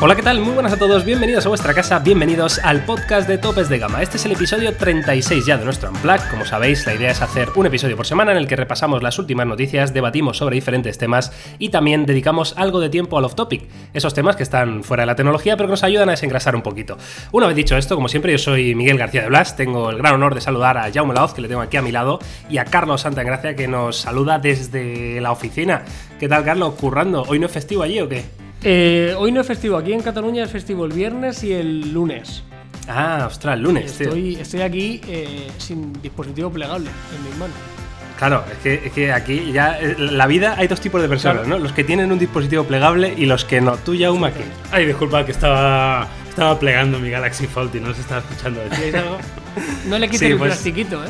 Hola, ¿qué tal? Muy buenas a todos, bienvenidos a vuestra casa, bienvenidos al podcast de Topes de Gama. Este es el episodio 36 ya de nuestro Unplugged. Como sabéis, la idea es hacer un episodio por semana en el que repasamos las últimas noticias, debatimos sobre diferentes temas y también dedicamos algo de tiempo al off-topic, esos temas que están fuera de la tecnología pero que nos ayudan a desengrasar un poquito. Una vez dicho esto, como siempre, yo soy Miguel García de Blas, tengo el gran honor de saludar a Jaume Laoz, que le tengo aquí a mi lado, y a Carlos Santagracia, que nos saluda desde la oficina. ¿Qué tal, Carlos? ¿Currando? ¿Hoy no es festivo allí o qué? Eh, hoy no es festivo, aquí en Cataluña es festivo el viernes y el lunes. Ah, ostras, el lunes, tío. Estoy, estoy aquí eh, sin dispositivo plegable en mis manos. Claro, es que, es que aquí ya eh, la vida hay dos tipos de personas, ¿no? Los que tienen un dispositivo plegable y los que no. Tú, Jaume, ¿qué? Ay, disculpa, que estaba, estaba plegando mi Galaxy Fold y no se estaba escuchando. ¿Decíais algo? No le quites Sí, el pues- plastiquito, ¿eh?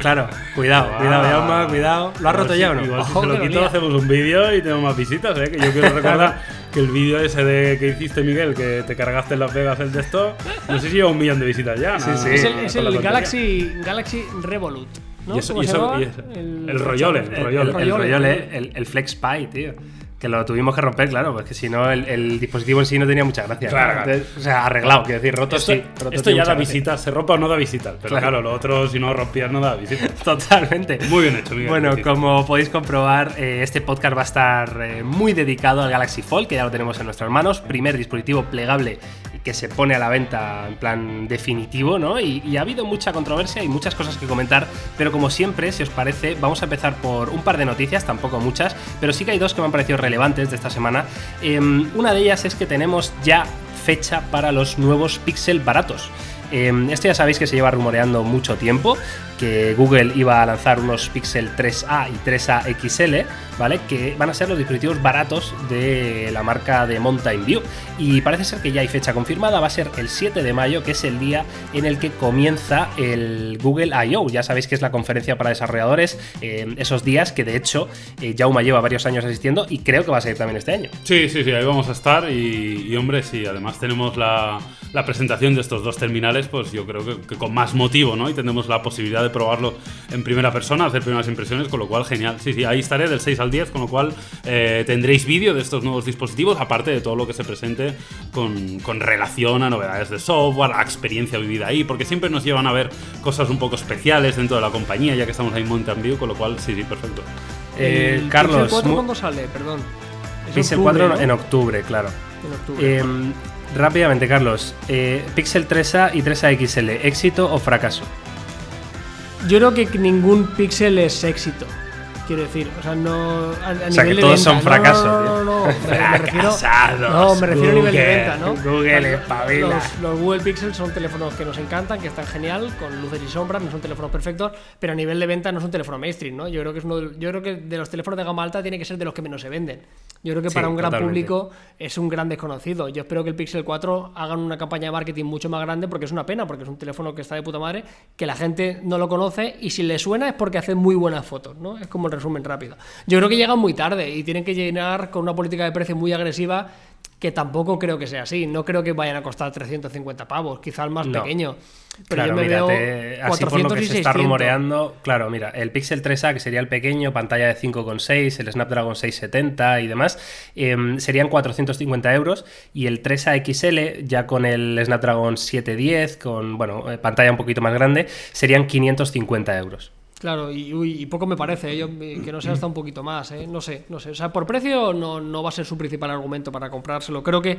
Claro, cuidado, Ah. cuidado, Jaume, cuidado. ¿Lo has roto ya o no? Igual si se lo quito hacemos un vídeo y tenemos más visitas, ¿eh? Que yo quiero recordar que el vídeo ese de que hiciste, Miguel, que te cargaste en Las Vegas el de esto, no sé si lleva un millón de visitas ya. Sí, nada- sí. es el, es. Galaxy, Galaxy Revolut. ¿no? Y eso- ¿Cómo y se eso- llamaba? y eso- el rollole, el El, rollole. el, el rollole, el, el Flex Pie, tío. Que lo tuvimos que romper, claro, porque si no, el, el dispositivo en sí no tenía mucha gracia. Claro. Entonces, o sea, arreglado, quiero decir, roto Esto, sí. roto esto ya da visitas, se rompa o no da visitas. Pero Claro. claro, lo otro, si no rompías, no da visitas. Totalmente. Muy bien hecho, Miguel. Bueno, como podéis comprobar, eh, este podcast va a estar eh, muy dedicado al Galaxy Fold, que ya lo tenemos en nuestras manos. Primer dispositivo plegable que se pone a la venta en plan definitivo, ¿no? Y, ha habido mucha controversia y muchas cosas que comentar, pero como siempre, si os parece, vamos a empezar por un par de noticias, tampoco muchas, pero sí que hay dos que me han parecido relevantes de esta semana. Em, una de ellas es que tenemos ya fecha para los nuevos Pixel baratos. Eh, esto ya sabéis que se lleva rumoreando mucho tiempo, que Google iba a lanzar unos Pixel 3A y 3A XL, ¿vale? Que van a ser los dispositivos baratos de la marca de Mountain View. Y parece ser que ya hay fecha confirmada, va a ser el 7 de mayo, que es el día en el que comienza el Google I.O. Ya sabéis que es la conferencia para desarrolladores, eh, esos días que de hecho eh, Jauma lleva varios años asistiendo y creo que va a seguir también este año. Sí, sí, sí, ahí vamos a estar y, y, hombre, sí, además tenemos la, la presentación de estos dos terminales, pues yo creo que, que con más motivo, ¿no? Y tendremos la posibilidad de probarlo en primera persona, hacer primeras impresiones, con lo cual genial. Sí, sí, ahí estaré del 6 al 10, con lo cual eh, tendréis vídeo de estos nuevos dispositivos, aparte de todo lo que se presente con, con relación a novedades de software, a experiencia vivida ahí, porque siempre nos llevan a ver cosas un poco especiales dentro de la compañía, ya que estamos ahí en Mountain View, con lo cual sí, sí, perfecto. Eh, El Carlos, Pixel 4 mu- cuándo sale? Perdón. Pixel octubre, 4 ¿no? en octubre, claro. En octubre. Eh, rápidamente, Carlos. eh, Pixel 3A y 3A XL, ¿éxito o fracaso? Yo creo que ningún Pixel es éxito. Quiero decir, o sea, no. A, a sea, nivel que de todos venta. son fracasos, No, no, no, no, no, me- refiero- No, me refiero a nivel de Google, venta, ¿no? Google, espabila. Los, los Google Pixel son teléfonos que nos encantan, que están genial, con luces y sombras, no son teléfonos perfectos, pero a nivel de venta no es un teléfono mainstream, ¿no? Yo creo que es uno de, yo creo que de los teléfonos de gama alta tiene que ser de los que menos se venden. Yo creo que Sí, para un gran totalmente. público es un gran desconocido. Yo espero que el Pixel 4 hagan una campaña de marketing mucho más grande porque es una pena, porque es un teléfono que está de puta madre, que la gente no lo conoce y si le suena es porque hace muy buenas fotos, ¿no? Es como el resumen rápido. Yo creo que llegan muy tarde y tienen que llenar con una política de precio muy agresiva que tampoco creo que sea así. No creo que vayan a costar 350 pavos, quizá el más No. pequeño. Pero claro, yo me mira, veo te- así por 400 lo que y se está 600. rumoreando, claro, mira, el Pixel 3A, que sería el pequeño, pantalla de 5,6, el Snapdragon 670 y demás, em, serían 450 euros, y el 3A XL, ya con el Snapdragon 710, con, bueno, eh, pantalla un poquito más grande, serían 550 euros. Claro, y, uy, y poco me parece, ¿eh? Yo, eh, que no sea hasta un poquito más, ¿eh? no sé, no sé. O sea, por precio no, no va a ser su principal argumento para comprárselo. Creo que eh,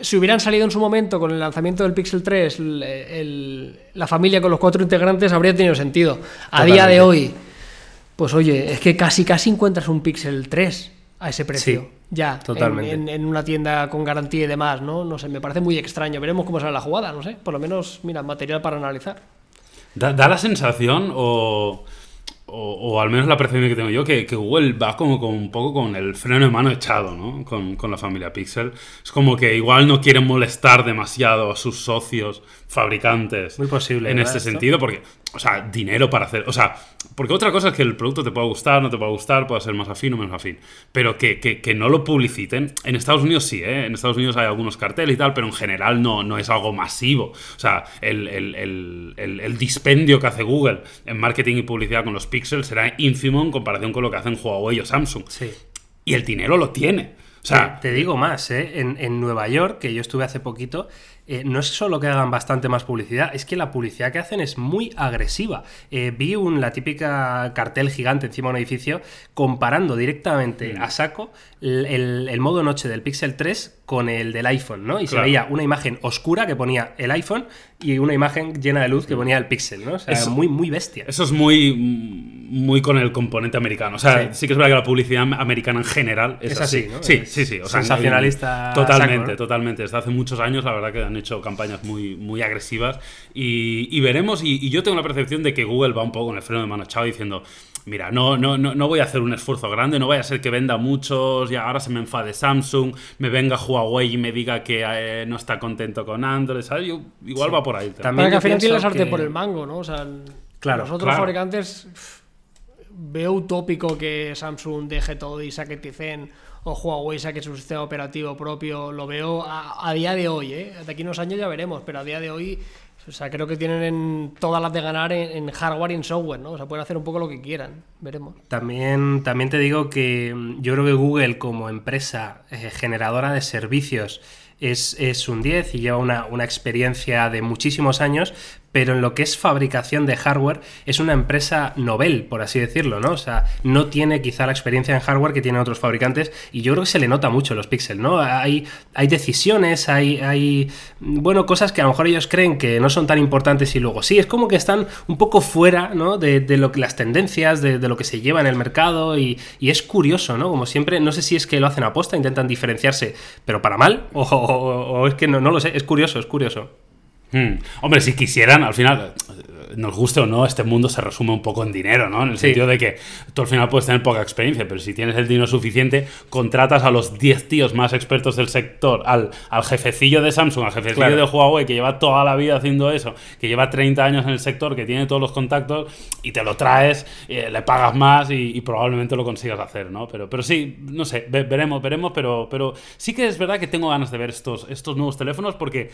si hubieran salido en su momento con el lanzamiento del Pixel 3, el- el- la familia con los cuatro integrantes habría tenido sentido. A día de hoy, pues oye, es que casi casi encuentras un Pixel 3 a ese precio. Sí, ya, en- totalmente. En, en una tienda con garantía y demás, ¿no? No sé, me parece muy extraño. Veremos cómo sale la jugada, no sé. Por lo menos, mira, material para analizar. Da, da la sensación, o, o, o al menos la percepción que tengo yo, que, que Google va como con un poco con el freno de mano echado, ¿no? Con, con la familia Pixel. Es como que igual no quieren molestar demasiado a sus socios fabricantes. Muy posible, En ¿verdad, este esto? sentido, porque, o sea, dinero para hacer. O sea, porque otra cosa es que el producto te pueda gustar, no te pueda gustar, pueda ser más afín o menos afín. Pero que, que, que no lo publiciten. En Estados Unidos sí, ¿eh? En Estados Unidos hay algunos carteles y tal, pero en general no, no es algo masivo. O sea, el, el- el- el- dispendio que hace Google en marketing y publicidad con los pixels será ínfimo en comparación con lo que hacen Huawei o Samsung. Sí. Y el dinero lo tiene. O sea, te, te digo más, ¿eh? en, en Nueva York, que yo estuve hace poquito, eh, no es solo que hagan bastante más publicidad, es que la publicidad que hacen es muy agresiva. Eh, vi un, la típica cartel gigante encima de un edificio comparando directamente Mm. a saco el, el- el modo noche del Pixel 3 con el del iPhone, ¿no? Y se veía una imagen oscura que ponía el iPhone y una imagen llena de luz que ponía el Pixel, ¿no? O sea, Eso- muy, muy bestia. Eso es muy, muy con el componente americano. O sea, sí, Sí. que es verdad que la publicidad americana en general es, Es así, ¿no? Sí, sí, sí. O sea, sensacionalista Totalmente, saco, ¿no? totalmente. Desde hace muchos años, la verdad que han hecho campañas muy, muy agresivas. Y, y veremos. Y, y yo tengo la percepción de que Google va un poco con el freno de mano echado diciendo. Mira, no, no, no, no voy a hacer un esfuerzo grande, no vaya a ser que venda muchos y ahora se me enfade Samsung, me venga Huawei y me diga que eh, no está contento con Android, ¿sabes? Yo, igual va por ahí. También Para que al final tiene la sartén que- por el mango, ¿no? O sea, Claro, los otros claro. fabricantes veo utópico que Samsung deje todo y saque Tizen o Huawei saque su sistema operativo propio. Lo veo a, día de hoy, ¿eh? De aquí unos años ya veremos, pero a día de hoy, o sea, creo que tienen en- todas las de ganar en, hardware y en software, ¿no? O sea, pueden hacer un poco lo que quieran. Veremos. También, también te digo que yo creo que Google como empresa eh, generadora de servicios es, es un 10 y lleva una, una experiencia de muchísimos años, pero en lo que es fabricación de hardware es una empresa novel, por así decirlo, ¿no? O sea, no tiene quizá la experiencia en hardware que tienen otros fabricantes y yo creo que se le nota mucho los Pixel, ¿no? Hay, hay decisiones, hay, hay, bueno, cosas que a lo mejor ellos creen que no son tan importantes y luego sí, es como que están un poco fuera, ¿no? De, lo que las tendencias, de, lo que se lleva en el mercado y, es curioso, ¿no? Como siempre, no sé si es que lo hacen a posta, intentan diferenciarse, pero para mal, o, o- o es que no, no lo sé, es curioso, es curioso. Hmm. Hombre, si quisieran, al final, nos guste o no, este mundo se resume un poco en dinero, ¿no? En el Sí. sentido de que tú al final puedes tener poca experiencia, pero si tienes el dinero suficiente, contratas a los 10 tíos más expertos del sector, al, al jefecillo de Samsung, al jefecillo Claro. de Huawei, que lleva toda la vida haciendo eso, que lleva 30 años en el sector, que tiene todos los contactos, y te lo traes, eh, le pagas más y, y probablemente lo consigas hacer, ¿no? Pero, pero sí, no sé, ve- veremos, veremos, pero, pero sí que es verdad que tengo ganas de ver estos, estos nuevos teléfonos porque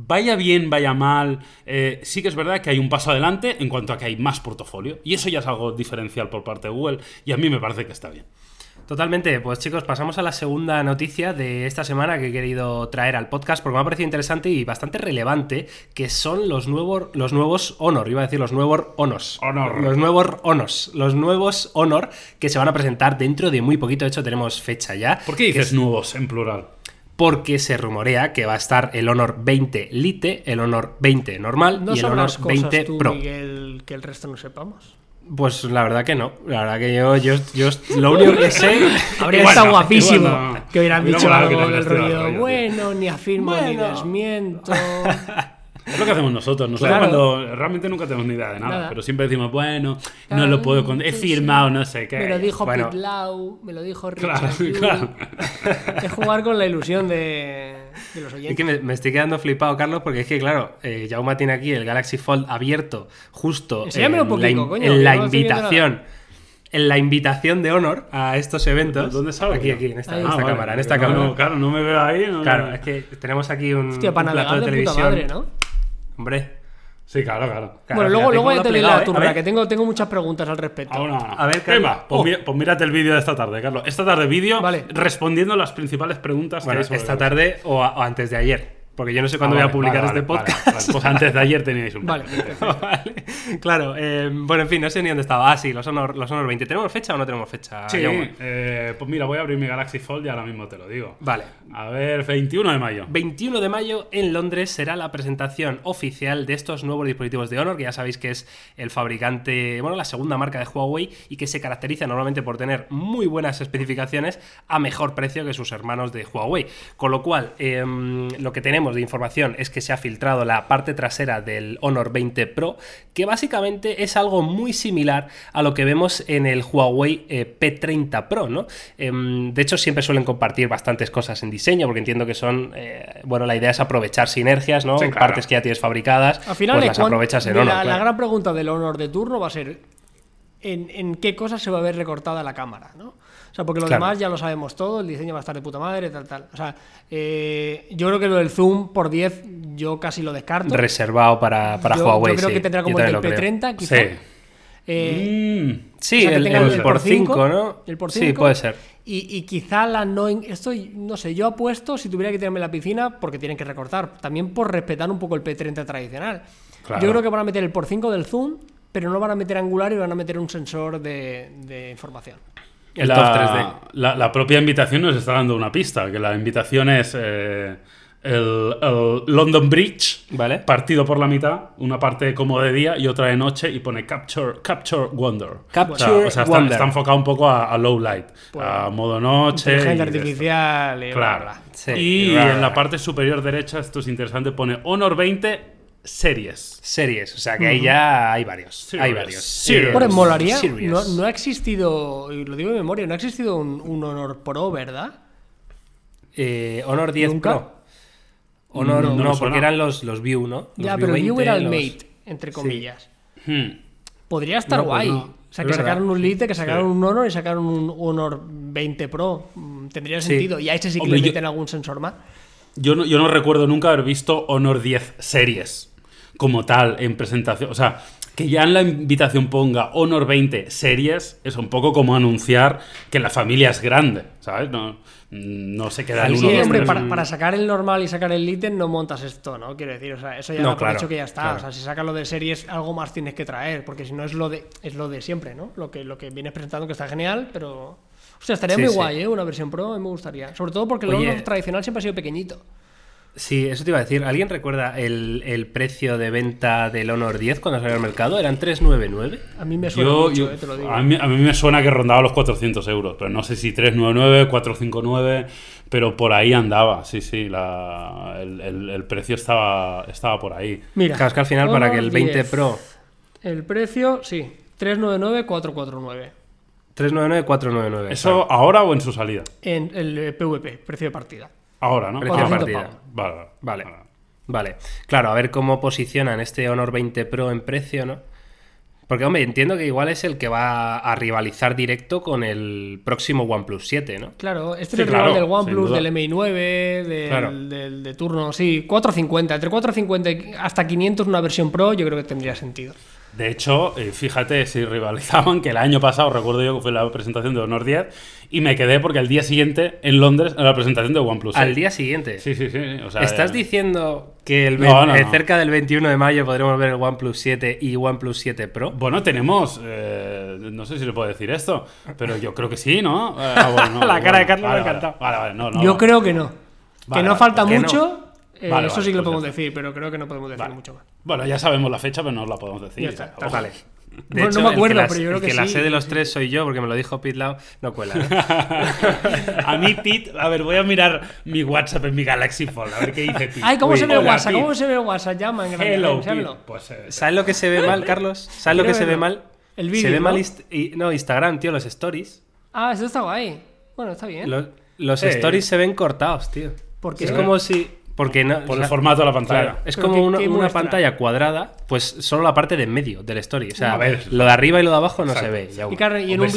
Vaya bien, vaya mal, eh, sí que es verdad que hay un paso adelante en cuanto a que hay más portafolio. Y eso ya es algo diferencial por parte de Google y a mí me parece que está bien. Totalmente, pues chicos, pasamos a la segunda noticia de esta semana que he querido traer al podcast porque me ha parecido interesante y bastante relevante, que son los nuevos, los nuevos Honor, iba a decir los nuevos Honors. Honor. Los nuevos Honors, los nuevos Honor que se van a presentar dentro de muy poquito, de hecho tenemos fecha ya. ¿Por qué dices nuevos en plural? Porque se rumorea que va a estar el Honor 20 Lite, el Honor 20 normal ¿No y el Honor sabrás cosas 20 tú, Pro. Miguel, que el resto no sepamos? Pues la verdad que no. La verdad que yo, yo, yo lo único que sé. Habría estado no, guapísimo no. que hubieran Hubiera dicho que algo del rollo, bueno, ni afirmo ni desmiento. Es lo que hacemos nosotros. Nosotros Claro. cuando realmente nunca tenemos ni idea de nada, Nada. pero siempre decimos, bueno, no lo puedo con he sí, firmado, no sé qué. Me lo dijo Bueno. Pete Lau, me lo dijo Claro, Richard claro. Es jugar con la ilusión de, de los Es oyentes. que me, me estoy quedando flipado, Carlos, porque es que, claro, eh, Jauma tiene aquí el Galaxy Fold abierto justo Enséñamelo en un la, poquito, in- coño, en que la no estoy viendo invitación. En la invitación de honor a estos eventos. ¿Dónde salgo Aquí, aquí, en esta, en Ah, esta vale, cámara, en esta no, cámara. no, claro, no me veo ahí. no- Claro, es que tenemos aquí un, Hostia, para un plato de televisión. madre, ¿no? Hombre. Sí, claro, claro. claro, bueno, luego, luego ya te plegado, la ¿eh? turra, A ver. que tengo, tengo muchas preguntas al respecto. Ah, A ver, Carlos. Venga, pues, Oh. mira- pues mírate el vídeo de esta tarde, Carlos. Esta tarde vídeo Vale. respondiendo las principales preguntas Bueno, que hay sobre esta tarde o, a- o antes de ayer. Porque yo no sé cuándo Ah, voy a publicar vale, este vale, podcast. vale, vale. Pues antes de ayer teníais un Vale. Vale, claro, eh, bueno, en fin, no sé ni dónde estaba. Ah, sí, los Honor, los Honor 20. ¿Tenemos fecha o no tenemos fecha? Sí, eh, pues mira, voy a abrir mi Galaxy Fold y ahora mismo te lo digo. Vale. A ver, 21 de mayo. 21 de mayo en Londres será la presentación oficial de estos nuevos dispositivos de Honor, que ya sabéis que es el fabricante, bueno, la segunda marca de Huawei y que se caracteriza normalmente por tener muy buenas especificaciones a mejor precio que sus hermanos de Huawei. Con lo cual, em, lo que tenemos de información es que se ha filtrado la parte trasera del Honor 20 Pro, que básicamente es algo muy similar a lo que vemos en el Huawei eh, P30 Pro, ¿no? Em, de hecho, siempre suelen compartir bastantes cosas en diseño, porque entiendo que son, eh, bueno, la idea es aprovechar sinergias, ¿no? Sí, claro. Partes que ya tienes fabricadas, Al final, pues es las aprovechas en Honor. la, gran pregunta del honor de turno va a ser en, en qué cosas se va a ver recortada la cámara, ¿no? Sea, porque lo Claro. demás ya lo sabemos todo, el diseño va a estar de puta madre, tal, tal. O sea, eh, yo creo que lo del zoom por 10 yo casi lo descarto. Reservado para, para yo, Huawei. Yo creo sí. que tendrá como el también del lo creo. P30, quizá. Sí. Eh, Mm, Sí, o sea, que el, tengan el el por por cinco, 5, ¿no? el por Sí, cinco. puede ser. Y, y quizá la no. Esto, no sé, yo apuesto si tuviera que tirarme la piscina porque tienen que recortar. También por respetar un poco el P30 tradicional. Claro. Yo creo que van a meter el por 5 del zoom, pero no van a meter angular y van a meter un sensor de, de información. El la, top 3D. La, la propia invitación nos está dando una pista, que la invitación es eh, el, el London Bridge, Vale. partido por la mitad, una parte como de día y otra de noche, y pone Capture, capture Wonder. Capture o sea, o sea, está, Wonder. está enfocado un poco a, a low light, Pues, a modo noche. Inteligencia artificial y Claro. bla. Sí, y bla, en la parte superior derecha, esto es interesante, pone Honor 20 Series. Series, o sea que ahí ya hay varios. Serious. Hay varios. Serious. Hombre, molaría. Serious. No, no ha existido, lo digo de memoria, no ha existido un, un Honor Pro, ¿verdad? Eh, Honor 10 ¿Nunca? Pro. Honor, No no, porque eran los, los View, ¿no? Los ya, pero el View era el 20, los- Mate, entre comillas. Hmm. Podría estar No, pues guay. no. O sea, Es que verdad. sacaron un Lite, que sacaron Sí. un Honor y sacaron un Honor 20 Pro. Mm, Tendría Sí. sentido. Y a este sí que Hombre, le yo- meten algún sensor más. Yo no, yo no recuerdo nunca haber visto Honor 10 series como tal en presentación. O sea, que ya en la invitación ponga Honor 20 series es un poco como anunciar que la familia es grande, ¿sabes? No, no se queda en uno Sí, dos, hombre, tres. para, para sacar el normal y sacar el Lite no montas esto, ¿no? Quiero decir, o sea, eso ya No, por claro, hecho que ya está. claro. O sea, si sacas lo de series, algo más tienes que traer, porque si no es lo de, es lo de siempre, ¿no? Lo que, lo que vienes presentando que está genial, pero. O sea, estaría Sí, muy sí. guay, ¿eh? Una versión Pro, a mí me gustaría. Sobre todo porque el. Honor tradicional siempre ha sido pequeñito. Sí, eso te iba a decir. ¿Alguien recuerda el, el precio de venta del Honor 10 cuando salió al mercado? ¿Eran 399? A mí me suena Yo, mucho, yo- eh, te lo digo. a, mí, a mí me suena que rondaba los 400 euros, pero no sé si 399, 459, pero por ahí andaba. Sí, sí, la- el, el- el precio estaba, estaba por ahí. Mira, Claro, es que al final para Honor que el 20 10. Pro... El precio, sí, 399-449. 399, 499. ¿Eso ahora o en su salida? En el PVP, precio de partida. Ahora, ¿no? Precio de 400 partida. Vale, vale. Vale. Vale. Claro, a ver cómo posicionan este Honor 20 Pro en precio, ¿no? Porque, hombre, entiendo que igual es el que va a rivalizar directo con el próximo OnePlus 7, ¿no? Claro, este Sí, es el rival del OnePlus, del MI9, del, Claro. del- de turno, sí, 450. Entre 450 y hasta 500 una versión Pro, yo creo que tendría sentido. De hecho, eh, fíjate si rivalizaban, que el año pasado recuerdo yo que fue la presentación de Honor 10 y me quedé porque al día siguiente en Londres era la presentación de OnePlus. Al 6. día siguiente. Sí, sí, sí. O sea, ¿Estás eh, diciendo que el No, eh, no. cerca del 21 de mayo podremos ver el OnePlus 7 y OnePlus 7 Pro? Bueno, tenemos. eh, no sé si le puedo decir esto, pero yo creo que sí, ¿no? Eh, ah, bueno, no, La cara de Carlos me ha vale, vale, encantado. Vale, vale, no, no. yo creo que no. Vale, que no vale, falta mucho, eh, Vale, eso vale, sí que lo pues podemos decir, pero creo que no podemos decir Vale. mucho más. Bueno, ya sabemos la fecha, pero no la podemos decir. Ya está. Vale. De Bueno, no me el que acuerdo, la- pero yo creo el que la sí. sé de los tres soy yo, porque me lo dijo Pete Lau. No cuela. ¿no? a mí, Pete, a ver, voy a mirar mi WhatsApp en mi Galaxy Fold, a ver qué dice Pete. Ay, ¿cómo Uy, se ve hola, WhatsApp? Pete. ¿Cómo se ve WhatsApp? Llama en grande. Hello. Pete. Pues, eh, ¿Sabes lo que se ve mal, Carlos? ¿Sabes lo que se ve mal? El se vídeo, ve mal ¿no? inst- y- no, Instagram, tío, los stories. Ah, esto está guay. Bueno, está bien. Los, stories se ven cortados, tío. Es como si. Porque no, Por o el formato de la pantalla. Claro, es ¿Pero como una, una pantalla cuadrada, pues solo la parte de en medio del story. O sea, A ver. lo de arriba y lo de abajo no Exacto. se ve. ya. Y, claro, y en un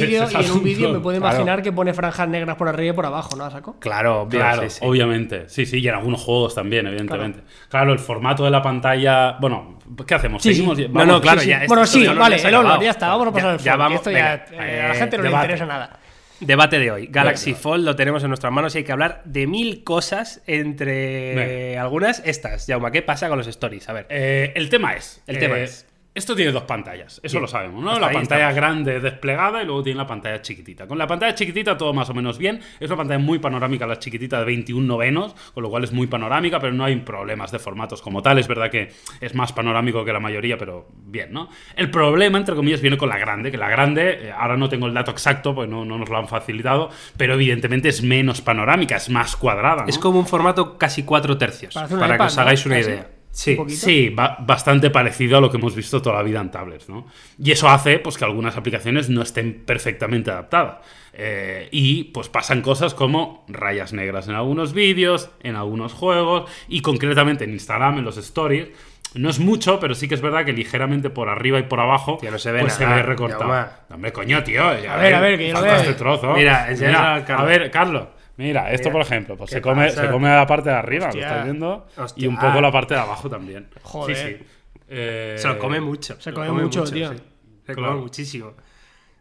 vídeo me puedo Claro. imaginar que pone franjas negras por arriba y por abajo, ¿no? ¿Saco? Claro, obvio, Claro, sí, sí. obviamente. Sí, sí, y en algunos juegos también, evidentemente. Claro, el formato de la pantalla. Bueno, ¿qué hacemos? Sí, Seguimos. sí. No, Vamos, no, claro, Sí, sí. ya. Bueno, sí, vale, el Honor, acabado. ya está, vamos a pasar al ya vamos, eh, a la Eh, gente no le interesa nada. Debate de hoy. Galaxy Fold lo tenemos en nuestras manos y hay que hablar de mil cosas, entre algunas estas. Yauma, ¿qué pasa con los stories? A ver. Eh, el tema es. El tema eh, es. Esto tiene dos pantallas, eso Bien. lo sabemos, ¿no? Hasta la pantalla estamos. grande desplegada y luego tiene la pantalla chiquitita. Con la pantalla chiquitita todo más o menos bien. Es una pantalla muy panorámica, la chiquitita de 21 novenos, con lo cual es muy panorámica, pero no hay problemas de formatos como tal. Es verdad que es más panorámico que la mayoría, pero bien, ¿no? El problema, entre comillas, viene con la grande, que la grande, eh, ahora no tengo el dato exacto, pues no, no nos lo han facilitado, pero evidentemente es menos panorámica, es más cuadrada. ¿no? Es como un formato casi cuatro tercios. Para que os hagáis ¿no? una Casi. idea. Sí. Sí, ba- bastante parecido a lo que hemos visto toda la vida en tablets, ¿no? Y eso hace pues, que algunas aplicaciones no estén perfectamente adaptadas. Eh, y pues pasan cosas como rayas negras en algunos vídeos, en algunos juegos, y concretamente en Instagram, en los stories. No es mucho, pero sí que es verdad que ligeramente por arriba y por abajo no se ve pues nada, se ve recortado. Hombre, coño, tío. ya A ver, a ver, que yo lo veo. este trozo. Mira, enséñalo Mira, al Carlos. A ver, Carlos. Mira, esto por ejemplo, pues ¿Qué se come, pasa? se come la parte de arriba, Hostia. ¿lo estás viendo? Hostia. Y un poco la parte de abajo también. Joder. Sí, sí. Eh, Se lo come mucho. Se lo come mucho, tío. sí. Se Claro. come muchísimo.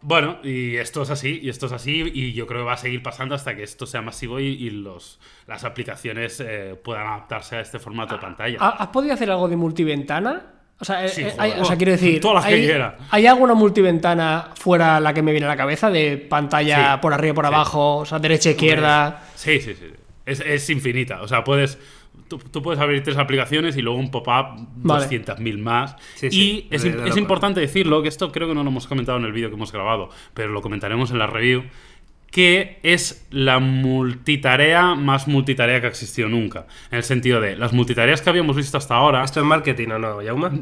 Bueno, y esto es así, y esto es así, y yo creo que va a seguir pasando hasta que esto sea masivo y, y los, las aplicaciones eh, puedan adaptarse a este formato de pantalla. ¿Ha- ¿Has podido hacer algo de multiventana? O sea, eh, Sí, eh, joder. hay- o sea, quiero decir, Todas las que ¿hay, quiera. ¿hay alguna multiventana fuera la que me viene a la cabeza? De pantalla Sí, por arriba, por sí. abajo, o sea, derecha, izquierda. Sí, sí, sí. Es, es infinita. O sea, puedes. Tú, tú puedes abrir tres aplicaciones y luego un pop-up Vale. 200.000 más. Sí, y sí, es, de- im- de es importante decirlo, que esto creo que no lo hemos comentado en el vídeo que hemos grabado, pero lo comentaremos en la review, que es la multitarea más multitarea que ha existido nunca. En el sentido de las multitareas que habíamos visto hasta ahora. ¿Esto es marketing o no, Yauma?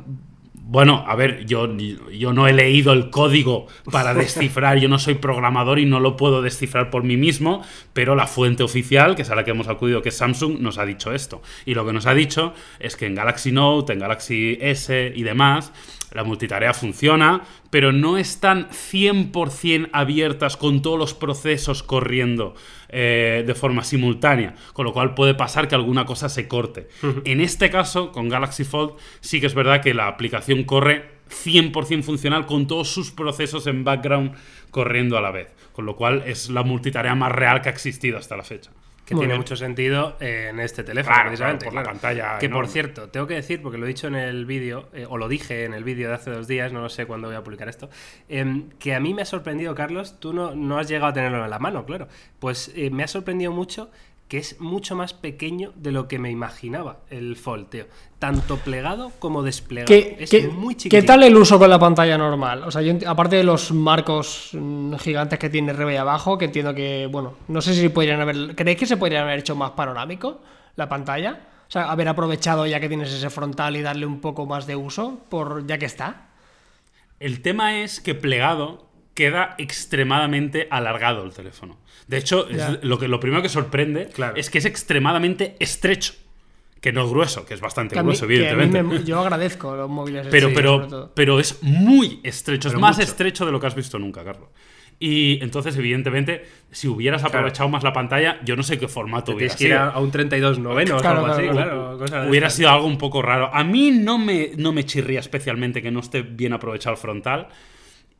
Bueno, a ver, yo, yo no he leído el código para descifrar, yo no soy programador y no lo puedo descifrar por mí mismo, pero la fuente oficial, que es a la que hemos acudido, que es Samsung, nos ha dicho esto. Y lo que nos ha dicho es que en Galaxy Note, en Galaxy S y demás, la multitarea funciona, pero no están 100% abiertas con todos los procesos corriendo eh, de forma simultánea, con lo cual puede pasar que alguna cosa se corte. En este caso, con Galaxy Fold, sí que es verdad que la aplicación corre 100% funcional con todos sus procesos en background corriendo a la vez, con lo cual es la multitarea más real que ha existido hasta la fecha. Que Muy tiene bien. mucho sentido eh, en este teléfono, Claro, precisamente. claro, por la pantalla Que por cierto, tengo que decir, porque lo he dicho en el vídeo, eh, o lo dije en el vídeo de hace dos días, no lo sé cuándo voy a publicar esto, em, que a mí me ha sorprendido, Carlos, tú no, no has llegado a tenerlo en la mano, claro. Pues eh, me ha sorprendido mucho que es mucho más pequeño de lo que me imaginaba el Fold, tío. Tanto plegado como desplegado. ¿Qué, es qué- muy qué chiquitito. tal el uso con la pantalla normal? O sea, yo aparte de los marcos mm, gigantes que tiene arriba y abajo, que entiendo que, bueno, no sé si podrían haber. ¿Creéis que se podrían haber hecho más panorámico la pantalla? O sea, haber aprovechado ya que tienes ese frontal y darle un poco más de uso, por ya que está. El tema es que plegado queda extremadamente alargado el teléfono. De hecho, es lo, que, lo primero que sorprende Claro. es que es extremadamente estrecho. Que no es grueso, que es bastante Que grueso, mí evidentemente. me- yo agradezco los móviles. pero, pero, pero es muy estrecho, Pero es más mucho. estrecho de lo que has visto nunca, Carlos. Y entonces, evidentemente, si hubieras aprovechado más la pantalla, yo no sé qué formato hubiera Tienes que ir sido. a, a un 32 noveno Claro, o algo así, claro, claro. cosas de Hubiera sido algo un poco raro. A mí no me, no me chirría especialmente que no esté bien aprovechado el frontal.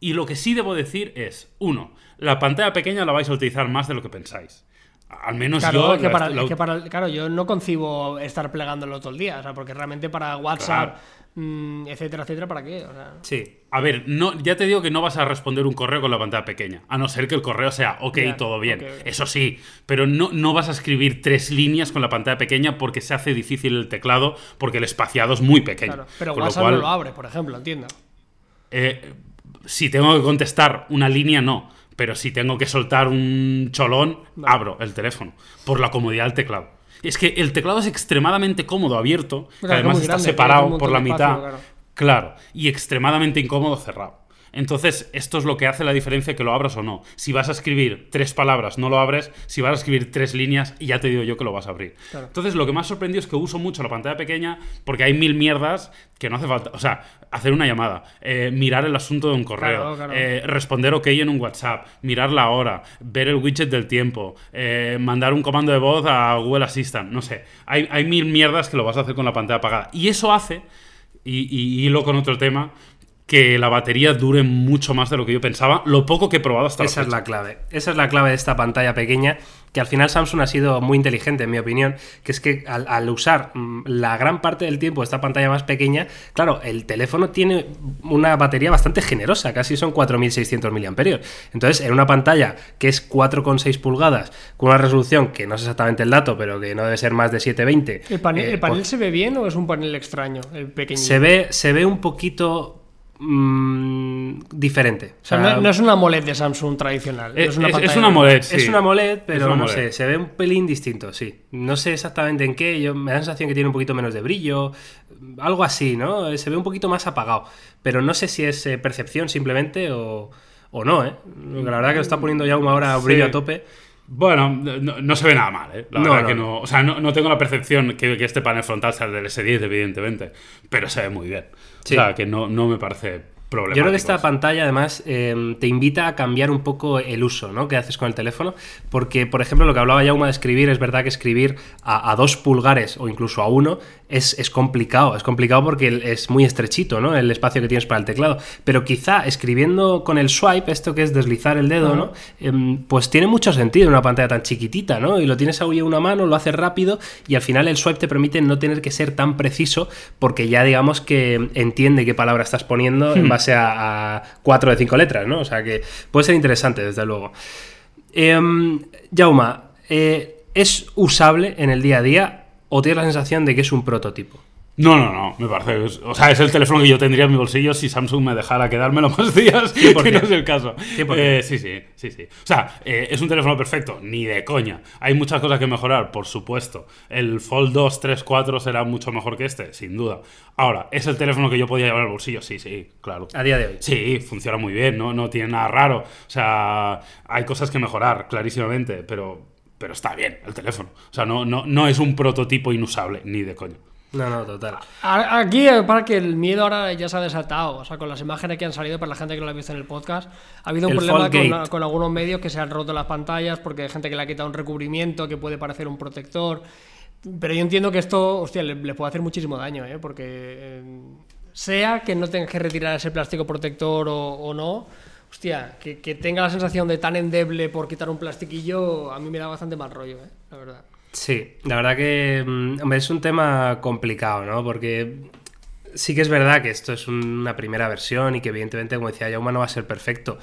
Y lo que sí debo decir es, uno, la pantalla pequeña la vais a utilizar más de lo que pensáis. Al menos Claro, yo... es que la- para, la- es que para- claro, yo no concibo estar plegándolo todo el día, o sea, porque realmente para WhatsApp, mm, etcétera, etcétera, ¿para qué? O sea, Sí, A ver, no, ya te digo que no vas a responder un correo con la pantalla pequeña, a no ser que el correo sea, ok, todo bien, eso sí, pero no, no vas a escribir tres líneas con la pantalla pequeña porque se hace difícil el teclado, porque el espaciado es muy pequeño. claro. Pero Con lo WhatsApp cual, no lo abre, por ejemplo, entiendo. eh, si tengo que contestar una línea, no. Pero si tengo que soltar un cholón, Vale. abro el teléfono. Por la comodidad del teclado. Es que el teclado es extremadamente cómodo abierto, que Claro, además muy está grande, separado por la mitad. claro. y extremadamente incómodo cerrado. Entonces, esto es lo que hace la diferencia que lo abras o no. Si vas a escribir tres palabras, no lo abres. Si vas a escribir tres líneas, ya te digo yo que lo vas a abrir. Claro. Entonces, lo que más sorprendió es que uso mucho la pantalla pequeña porque hay mil mierdas que no hace falta. O sea, hacer una llamada, eh, mirar el asunto de un correo, Claro, claro. eh, responder ok en un WhatsApp, mirar la hora, ver el widget del tiempo, eh, mandar un comando de voz a Google Assistant, no sé. Hay, hay mil mierdas que lo vas a hacer con la pantalla apagada. Y eso hace, y, y hilo con otro tema, que la batería dure mucho más de lo que yo pensaba, lo poco que he probado hasta Esa la es la clave. Esa es la clave de esta pantalla pequeña, que al final Samsung ha sido muy inteligente, en mi opinión, que es que al, al usar mm, la gran parte del tiempo esta pantalla más pequeña, claro, el teléfono tiene una batería bastante generosa, casi son 4.600 mAh. Entonces, en una pantalla que es 4,6 pulgadas, con una resolución que no sé exactamente el dato, pero que no debe ser más de 720. ¿El panel, eh, el panel pues- se ve bien o es un panel extraño, el pequeño? se ve, se ve un poquito mm, diferente. O sea, no, no es una AMOLED de Samsung tradicional. no Es, es una es- es una. AMOLED, sí. Es una AMOLED, pero una no AMOLED. sé, se ve un pelín distinto, sí. No sé exactamente en qué, yo me da la sensación que tiene un poquito menos de brillo, algo así, ¿no? Se ve un poquito más apagado, pero no sé si es eh, percepción simplemente o, o no, ¿eh? La verdad que lo está poniendo ya una hora Sí. brillo a tope. Bueno, no, no se ve nada mal, ¿eh? La No, verdad no, que no. O sea, no, no tengo la percepción que, que este panel frontal sea el del S10, evidentemente. Pero se ve muy bien. Sí. O sea, que no, no me parece. Yo creo que esta pantalla además eh, te invita a cambiar un poco el uso ¿no? que haces con el teléfono, porque por ejemplo lo que hablaba Yauma de escribir, es verdad que escribir a, a dos pulgares o incluso a uno es, es, complicado, es complicado porque es muy estrechito ¿no? el espacio que tienes para el teclado, pero quizá escribiendo con el swipe, esto que es deslizar el dedo, ¿no? Eh, pues tiene mucho sentido en una pantalla tan chiquitita, ¿no? Y lo tienes a una mano, lo haces rápido y al final el swipe te permite no tener que ser tan preciso porque ya digamos que entiende qué palabra estás poniendo en base a, cuatro de cinco letras, ¿no? O sea que puede ser interesante, desde luego. Eh, Jauma, ¿es usable en el día a día o tienes la sensación de que es un prototipo? No, no, no, me parece. O sea, es el teléfono que yo tendría en mi bolsillo si Samsung me dejara quedármelo más días, que no es el caso. Eh, sí, sí, sí, sí. O sea, eh, es un teléfono perfecto, ni de coña. Hay muchas cosas que mejorar, por supuesto. El Fold 2, 3, 4 será mucho mejor que este, sin duda. Ahora, ¿es el teléfono que yo podía llevar al bolsillo? Sí, sí, claro. A día de hoy. Sí, funciona muy bien, no, no tiene nada raro. O sea, hay cosas que mejorar, clarísimamente, pero, pero está bien el teléfono. O sea, no, no, no es un prototipo inusable, ni de coña. No, no, total. Aquí, para que el miedo ahora ya se ha desatado, o sea, con las imágenes que han salido, para la gente que lo ha visto en el podcast, ha habido un El problema con, con algunos medios que se han roto las pantallas porque hay gente que le ha quitado un recubrimiento que puede parecer un protector. Pero yo entiendo que esto, hostia, le, le puede hacer muchísimo daño, ¿eh? Porque eh, sea que no tengas que retirar ese plástico protector o, o no, hostia, que, que tenga la sensación de tan endeble por quitar un plastiquillo, a mí me da bastante mal rollo, ¿eh? La verdad. Sí, la verdad que mm, es un tema complicado, ¿no? Porque sí que es verdad que esto es una primera versión y que evidentemente, como decía Yauma, no va a ser perfecto.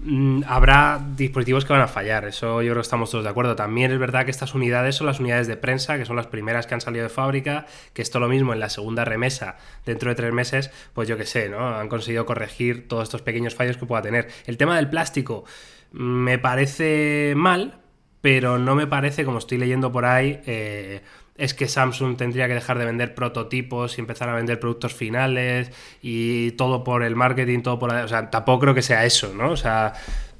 Mm, Habrá dispositivos que van a fallar, eso yo creo que estamos todos de acuerdo. También es verdad que estas unidades son las unidades de prensa, que son las primeras que han salido de fábrica, que esto lo mismo en la segunda remesa dentro de tres meses, pues yo qué sé, ¿no? Han conseguido corregir todos estos pequeños fallos que pueda tener. El tema del plástico mm, me parece mal, pero no me parece, como estoy leyendo por ahí, eh, es que Samsung tendría que dejar de vender prototipos y empezar a vender productos finales y todo por el marketing, todo por... O sea, tampoco creo que sea eso, ¿no? O sea,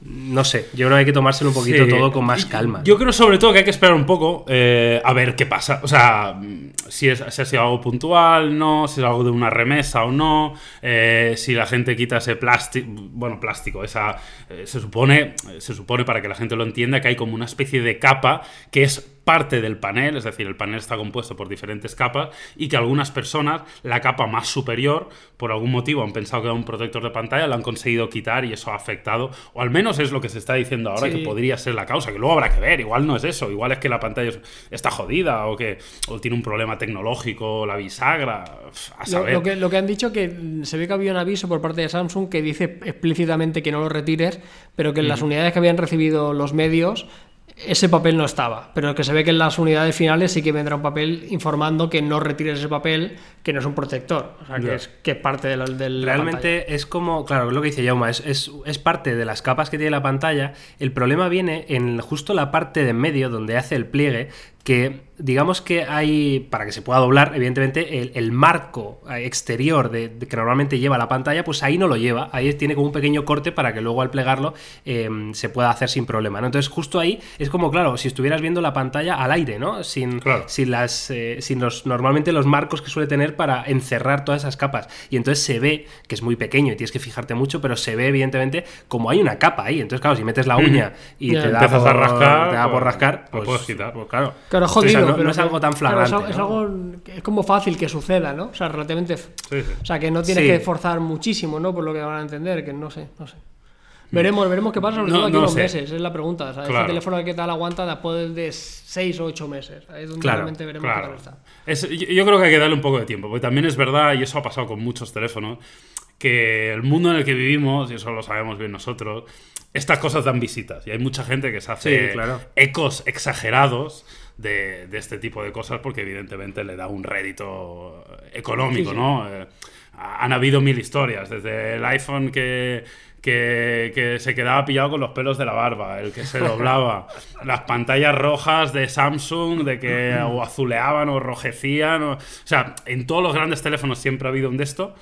no sé, yo creo que hay que tomárselo un poquito Sí. todo con más calma. Yo creo sobre todo que hay que esperar un poco eh, a ver qué pasa. O sea, mm, si, es, si ha sido algo puntual, no, si es algo de una remesa o no, eh, si la gente quita ese plástico, bueno, plástico, esa, eh, se supone, se supone para que la gente lo entienda que hay como una especie de capa que es parte del panel, es decir, el panel está compuesto por diferentes capas y que algunas personas, la capa más superior, por algún motivo han pensado que era un protector de pantalla, la han conseguido quitar y eso ha afectado, o al menos es lo que se está diciendo ahora Sí. que podría ser la causa, que luego habrá que ver, igual no es eso, igual es que la pantalla es- está jodida o que o tiene un problema tecnológico, la bisagra, a Lo, saber. lo que, lo que han dicho que se ve que había un aviso por parte de Samsung que dice explícitamente que no lo retires, pero que en las unidades que habían recibido los medios ese papel no estaba, pero que se ve que en las unidades finales sí que vendrá un papel informando que no retires ese papel, que no es un protector, o sea, que es, que es parte de la, del la pantalla. Realmente es como, claro, lo que dice Yauma, es, es, es parte de las capas que tiene la pantalla. El problema viene en justo la parte de en medio donde hace el pliegue, que digamos que hay, para que se pueda doblar, evidentemente, el, el marco exterior de, de que normalmente lleva la pantalla, pues ahí no lo lleva. Ahí tiene como un pequeño corte para que luego al plegarlo eh, se pueda hacer sin problema. ¿no? Entonces, justo ahí es como, claro, si estuvieras viendo la pantalla al aire, ¿no? Sin, Claro. sin las eh, sin los normalmente los marcos que suele tener para encerrar todas esas capas y entonces se ve que es muy pequeño y tienes que fijarte mucho pero se ve evidentemente como hay una capa ahí entonces claro si metes la uña y te da por, a rascar, te da por pues, rascar pues, puedes quitar. pues claro Claro, jodido, no, pero no es algo tan claro, es flagrante algo- es, ¿no? algo que es como fácil que suceda, ¿no? O sea, relativamente. Sí, sí. O sea, que no tienes Sí. que forzar muchísimo, ¿no? Por lo que van a entender, que no sé, no sé. Veremos, veremos qué pasa, sobre todo aquí unos sé. meses, es la pregunta. O sea, Claro. Este teléfono que tal aguanta después de 6 o 8 meses. Ahí es donde Claro, realmente veremos qué tal está. Es- yo, creo que hay que darle un poco de tiempo, porque también es verdad, y eso ha pasado con muchos teléfonos, que el mundo en el que vivimos, y eso lo sabemos bien nosotros, estas cosas dan visitas. Y hay mucha gente que se hace ecos exagerados de, de este tipo de cosas, porque evidentemente le da un rédito económico, Sí, sí. ¿no? Eh, han habido mil historias, desde el iPhone que, que, que se quedaba pillado con los pelos de la barba, el que se doblaba, las pantallas rojas de Samsung, de que o azuleaban o rojecían, o, o sea, en todos los grandes teléfonos siempre ha habido un de esto,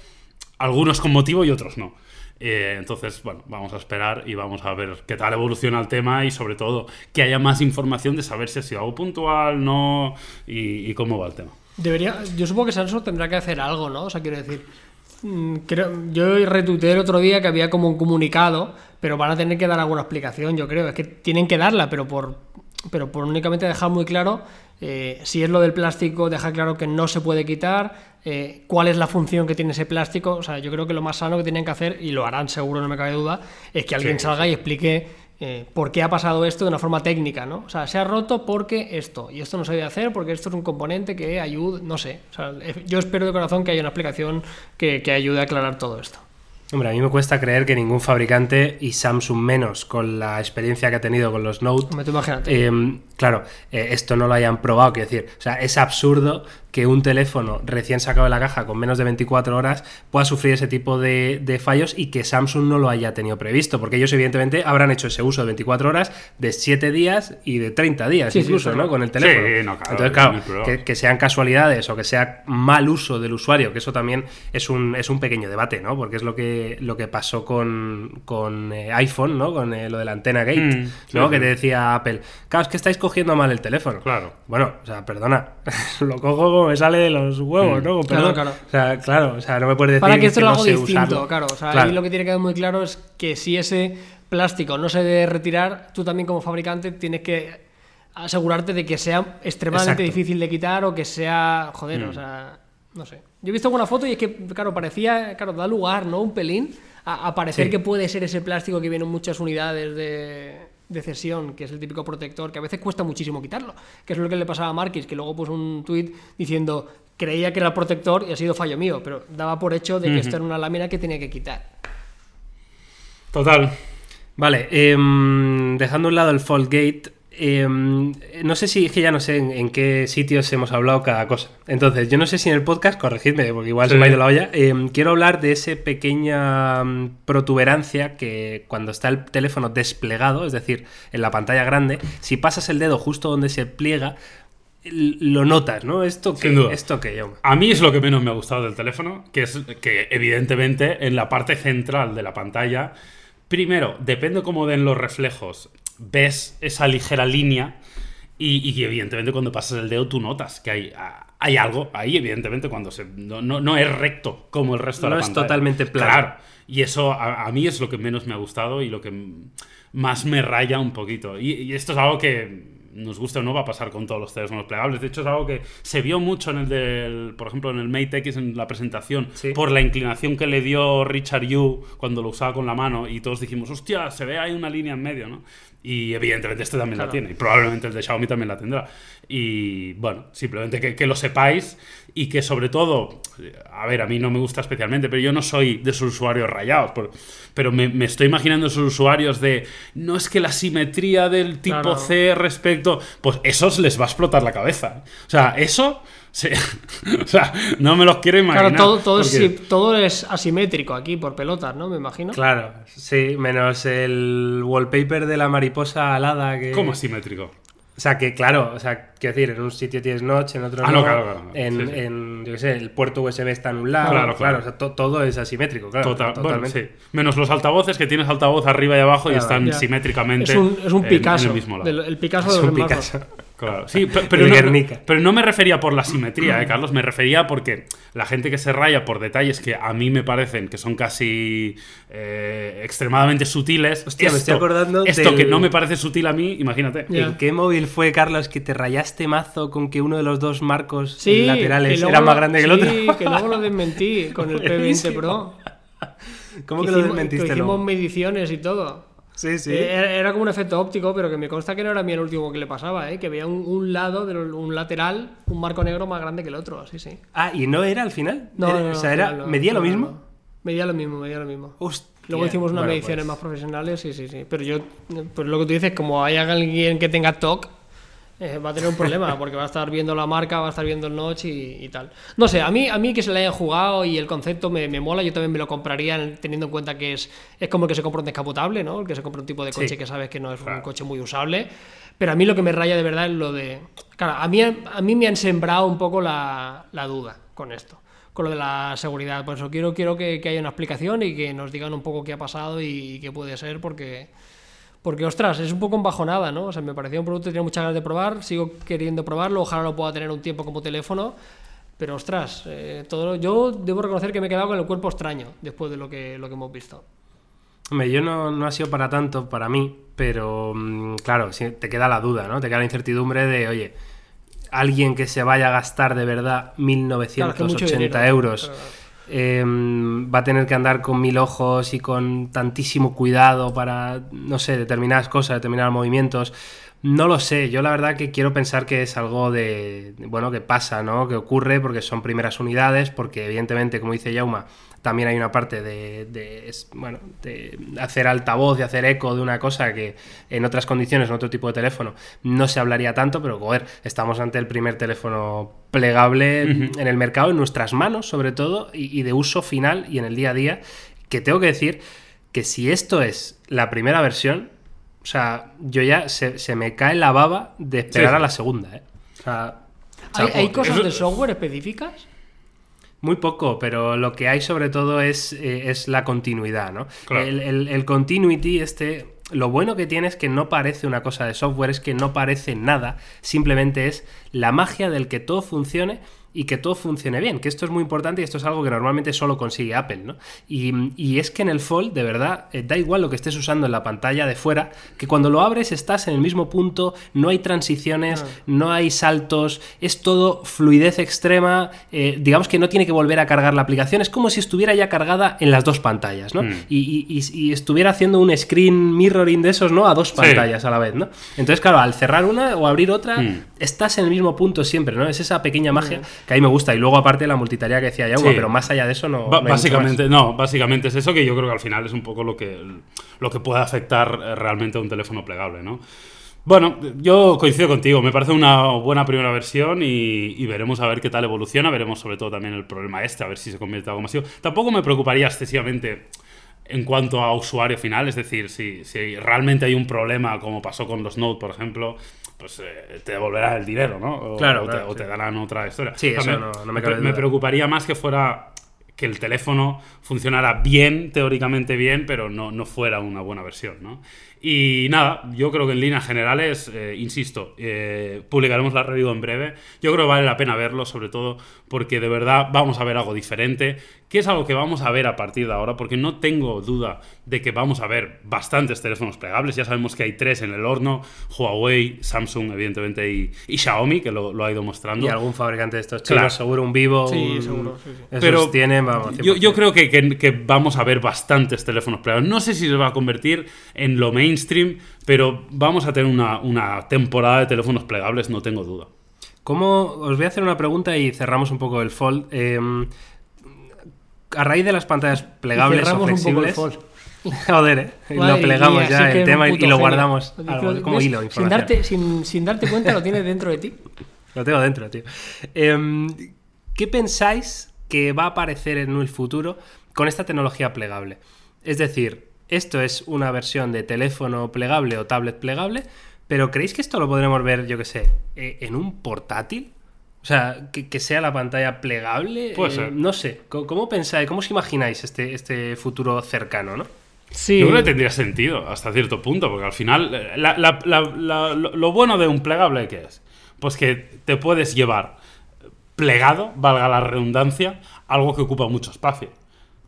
algunos con motivo y otros no. Eh, entonces, bueno, vamos a esperar y vamos a ver qué tal evoluciona el tema y sobre todo que haya más información de saber si ha sido algo puntual, no y, cómo va el tema. Debería, yo supongo que Samsung tendrá que hacer algo, ¿no? O sea, quiero decir, Mm, Creo, yo retuiteé el otro día que había como un comunicado, pero van a tener que dar alguna explicación, yo creo. Es que tienen que darla, pero por, pero por únicamente dejar muy claro eh, si es lo del plástico, dejar claro que no se puede quitar, eh, cuál es la función que tiene ese plástico. O sea, yo creo que lo más sano que tienen que hacer, y lo harán seguro, no me cabe duda, es que alguien Sí, salga y explique eh, por qué ha pasado esto de una forma técnica, ¿no? O sea, se ha roto porque esto, y esto no se debe hacer porque esto es un componente que ayuda, no sé. O sea, yo espero de corazón que haya una explicación que, que ayude a aclarar todo esto. Hombre, a mí me cuesta creer que ningún fabricante, y Samsung menos, con la experiencia que ha tenido con los Note, Hombre, tú imagínate. Eh, claro, eh, esto no lo hayan probado, quiero decir, o sea, es absurdo que un teléfono recién sacado de la caja con menos de 24 horas pueda sufrir ese tipo de, de fallos y que Samsung no lo haya tenido previsto, porque ellos evidentemente habrán hecho ese uso de 24 horas de 7 días y de 30 días Sí, incluso, ¿no? Con el teléfono. Sí, no, claro, Entonces, claro, que, que sean casualidades o que sea mal uso del usuario, que eso también es un, es un pequeño debate, ¿no? Porque es lo que, lo que pasó con, con eh, iPhone, ¿no? Con eh, lo de la antena gate, Mm, ¿no? sí, que sí. te decía Apple, claro, es que estáis cogiendo mal el teléfono. Claro. Bueno, o sea, perdona, lo cojo como me sale de los huevos, Mm. ¿no? Claro, claro. O sea, claro, o sea, no me puedes decir Para que esto que lo no hago distinto, usarlo. claro. O sea, Claro. ahí lo que tiene que quedar muy claro es que si ese plástico no se debe retirar, tú también como fabricante tienes que asegurarte de que sea extremadamente Exacto. difícil de quitar o que sea, joder, o sea, no sé. Yo he visto alguna foto y es que, claro, parecía, claro, da lugar, ¿no? Un pelín a, a parecer Sí. que puede ser ese plástico que viene en muchas unidades de, de cesión, que es el típico protector, que a veces cuesta muchísimo quitarlo, que es lo que le pasaba a Marquis, que luego puso un tuit diciendo creía que era el protector y ha sido fallo mío, pero daba por hecho de que esto era una lámina que tenía que quitar. Total. Vale, em, dejando a un lado el Foldgate, em, no sé si es que ya no sé en, en qué sitios hemos hablado cada cosa. Entonces, yo no sé si en el podcast, corregidme, porque igual se me ha ido la olla. em, quiero hablar de esa pequeña mm, protuberancia que cuando está el teléfono desplegado, es decir, en la pantalla grande, si pasas el dedo justo donde se pliega, lo notas, ¿no? Esto que, Sin duda. esto que yo. A mí es lo que menos me ha gustado del teléfono, que es que evidentemente en la parte central de la pantalla, primero, depende cómo den los reflejos, ves esa ligera línea y, y evidentemente cuando pasas el dedo tú notas que hay, ah, hay algo ahí, evidentemente, cuando se, no, no, no es recto como el resto de No la es pantalla. totalmente plano. Claro. Y eso a, a mí es lo que menos me ha gustado y lo que más me raya un poquito. Y, y esto es algo que nos gusta o no va a pasar con todos los teléfonos plegables. De hecho, es algo que se vio mucho en el del, por ejemplo, en el Mate X en la presentación, Sí. por la inclinación que le dio Richard Yu cuando lo usaba con la mano y todos dijimos, hostia, se ve ahí una línea en medio, ¿no? Y evidentemente este también la Claro. tiene y probablemente el de Xiaomi también la tendrá. Y bueno, simplemente que, que lo sepáis y que sobre todo, a ver, a mí no me gusta especialmente, pero yo no soy de esos usuarios rayados, por- pero me, me estoy imaginando esos usuarios de, no es que la simetría del tipo Claro. C respecto, pues esos les va a explotar la cabeza. O sea, eso, se- o sea, no me los quiero imaginar. Claro, todo, todo, es, porque- si- todo es asimétrico aquí por pelotas, ¿no? Me imagino. Claro, sí, menos el wallpaper de la mariposa alada que... ¿Cómo asimétrico? O sea, que claro, o sea, quiero decir, en un sitio tienes notch, en otro Ah, no. no, claro, claro. En, Sí, sí. en, yo qué sé, el puerto USB está en un lado. Claro, claro. o sea, to- todo es asimétrico, claro. Total- bueno, totalmente. sí. Menos los altavoces que tienes altavoz arriba y abajo y están Ya. simétricamente Es un, es Picasso. en el mismo lado. del- el Picasso Es de los un. Picasso. Claro, sí, pe- pero, no, Guernica. pero no me refería por la simetría, ¿eh, Carlos? Me refería porque la gente que se raya por detalles que a mí me parecen que son casi eh, extremadamente sutiles. Hostia, me estoy acordando Esto del- que no me parece sutil a mí, imagínate. Ya. ¿En qué móvil fue, Carlos, que te rayaste mazo con que uno de los dos marcos Sí, laterales era más lo- grande que el Sí, otro? que luego lo desmentí con el P20 Buenísimo. Pro. ¿Cómo que lo hicimos, desmentiste que hicimos luego? mediciones y todo. Sí, sí. Eh, Era, era como un efecto óptico, pero que me consta que no era a mí el último que le pasaba, ¿eh? que veía un, un lado, de lo- un lateral, un marco negro más grande que el otro, sí, sí. Ah, ¿y no era al final? No, Era- no, no, o sea, era, no, ¿medía lo mismo? Medía lo mismo, medía lo mismo. Hostia. Luego hicimos unas Bueno, mediciones pues, más profesionales, sí, sí, sí. Pero yo, pues lo que tú dices, como hay alguien que tenga TOC, eh, va a tener un problema, porque va a estar viendo la marca, va a estar viendo el notch y, y tal. No sé, a mí, a mí que se le hayan jugado y el concepto me, me mola, yo también me lo compraría en- teniendo en cuenta que es, es como el que se compra un descapotable, ¿no? El que se compra un tipo de coche Sí. que sabes que no es un Claro. coche muy usable. Pero a mí lo que me raya de verdad es lo de... Claro, a mí, a mí me han sembrado un poco la, la duda con esto con lo de la seguridad. Por eso quiero, quiero que, que haya una explicación y que nos digan un poco qué ha pasado y, qué puede ser, porque, porque, ostras, es un poco embajonada, ¿no? O sea, me parecía un producto que tenía muchas ganas de probar, sigo queriendo probarlo, ojalá lo pueda tener un tiempo como teléfono, Pero ostras, eh, todo, yo debo reconocer que me he quedado con el cuerpo extraño después de lo que, lo que hemos visto. Hombre, yo no, no ha sido para tanto para mí, pero mm, claro, te queda la duda, ¿no? Te queda la incertidumbre de, oye, alguien que se vaya a gastar de verdad 1980 Claro, dinero, euros pero- eh, va a tener que andar con mil ojos y con tantísimo cuidado para, no sé, determinadas cosas, determinados movimientos. No lo sé, yo la verdad que quiero pensar que es algo de, bueno, que pasa, ¿no? Que ocurre porque son primeras unidades, porque evidentemente, como dice Yauma, también hay una parte de, de, bueno, de hacer altavoz, de hacer eco de una cosa que en otras condiciones, en otro tipo de teléfono, no se hablaría tanto, pero joder, estamos ante el primer teléfono plegable en el mercado, en nuestras manos sobre todo, y, y de uso final y en el día a día, que tengo que decir que si esto es la primera versión, o sea, yo ya se, se me cae la baba de esperar Sí. a la segunda, ¿eh? O sea, ¿Hay, cosas de software específicas? Muy poco, pero lo que hay sobre todo es, eh, es la continuidad, ¿no? Claro. El, el- el continuity, este, lo bueno que tiene es que no parece una cosa de software, es que no parece nada, simplemente es la magia del que todo funcione y que todo funcione bien, que esto es muy importante y esto es algo que normalmente solo consigue Apple, ¿no? Y, y es que en el Fold, de verdad, eh, da igual lo que estés usando en la pantalla de fuera, que cuando lo abres estás en el mismo punto, no hay transiciones, Ah. no hay saltos, es todo fluidez extrema, eh, digamos que no tiene que volver a cargar la aplicación, es como si estuviera ya cargada en las dos pantallas, ¿no? Mm. Y, y- y- y estuviera haciendo un screen mirroring de esos, ¿no? A dos pantallas a la vez, ¿no? Entonces, claro, al cerrar una o abrir otra, Mm. estás en el mismo punto siempre, ¿no? Es esa pequeña magia que a mí me gusta. Y luego, aparte, la multitarea que decía Sí. pero más allá de eso no. Ba- básicamente, no, básicamente es eso que yo creo que al final es un poco lo que, lo que puede afectar eh, realmente a un teléfono plegable, ¿no? Bueno, yo coincido contigo, me parece una buena primera versión y, y veremos a ver qué tal evoluciona, veremos sobre todo también el problema este, a ver si se convierte en algo masivo. Tampoco me preocuparía excesivamente en cuanto a usuario final, es decir, si, si realmente hay un problema como pasó con los Note, por ejemplo, pues eh, te devolverán el dinero, ¿no? O, Claro, o te, o darán otra historia. Sí, eso me- no- no me cabe me duda. preocuparía más que fuera que el teléfono funcionara bien, teóricamente bien, pero no, no fuera una buena versión, ¿no? Y nada, yo creo que en líneas generales, eh, insisto, eh, publicaremos la review en breve. Yo creo que vale la pena verlo, sobre todo porque de verdad vamos a ver algo diferente, que es algo que vamos a ver a partir de ahora, porque no tengo duda de que vamos a ver bastantes teléfonos plegables. Ya sabemos que hay tres en el horno, Huawei, Samsung, evidentemente, y, y Xiaomi, que lo, lo ha ido mostrando. Y algún fabricante de estos chinos, Claro. seguro un vivo. Sí, un- seguro, sí, sí. Esos Pero tienen, vamos. yo, 100%. yo creo que, que- que vamos a ver bastantes teléfonos plegables. No sé si se va a convertir en lo mainstream, pero vamos a tener una, una temporada de teléfonos plegables, no tengo duda. ¿Cómo, os voy a hacer una pregunta y cerramos un poco el fold. Eh, a raíz de las pantallas plegables o cerramos un poco el flexibles. fold. Joder, eh, lo plegamos mía, ya el tema y lo guardamos algo, como hilo, sin darte, sin, sin darte cuenta lo tienes dentro de ti. Lo tengo dentro, tío. Em, ¿Qué pensáis que va a aparecer en el futuro con esta tecnología plegable? Es decir, esto es una versión de teléfono plegable o tablet plegable, pero ¿creéis que esto lo podremos ver, yo qué sé, eh, en un portátil? O sea, que, que sea la pantalla plegable. Puede Eh, ser. No sé, ¿cómo, cómo pensáis, cómo os imagináis este, este futuro cercano, no? Sí. Yo creo que tendría sentido hasta cierto punto, porque al final eh, la- la- la- la- lo lo bueno de un plegable que es, pues que te puedes llevar plegado, valga la redundancia, algo que ocupa mucho espacio.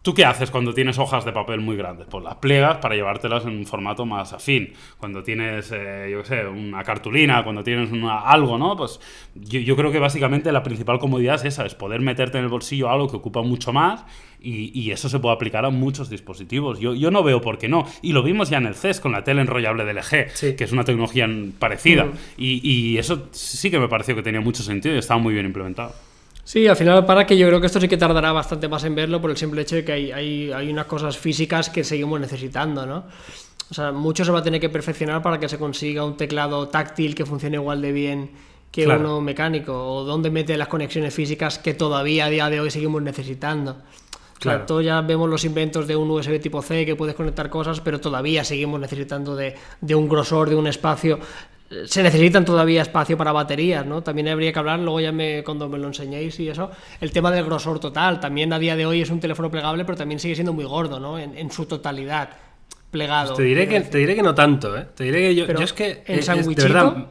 ¿Tú qué haces cuando tienes hojas de papel muy grandes? Pues las plegas para llevártelas en un formato más afín. Cuando tienes, eh, yo qué sé, una cartulina, cuando tienes una- algo, ¿no? Pues yo, yo creo que básicamente la principal comodidad es esa, es poder meterte en el bolsillo algo que ocupa mucho más y, y eso se puede aplicar a muchos dispositivos. Yo, yo no veo por qué no. Y lo vimos ya en el CES con la tele enrollable del LG, Sí. que es una tecnología parecida. Mm. Y, y eso sí que me pareció que tenía mucho sentido y estaba muy bien implementado. Sí, al final para que yo creo que esto sí que tardará bastante más en verlo por el simple hecho de que hay, hay, hay unas cosas físicas que seguimos necesitando, ¿no? O sea, mucho se va a tener que perfeccionar para que se consiga un teclado táctil que funcione igual de bien que Claro. uno mecánico, o dónde mete las conexiones físicas que todavía a día de hoy seguimos necesitando. O sea, Claro. todos ya vemos los inventos de un USB tipo C que puedes conectar cosas, pero todavía seguimos necesitando de, de un grosor, de un espacio. Eh, Se necesitan todavía espacio para baterías, ¿no? También habría que hablar, luego ya me, cuando me lo enseñéis y eso, el tema del grosor total. También a día de hoy es un teléfono plegable, pero también sigue siendo muy gordo, ¿no? En, en su totalidad, plegado. Te diré, que, te diré que no tanto, ¿eh? Te diré que yo, Pero yo es que. en es- es- de sandwichito- verdad,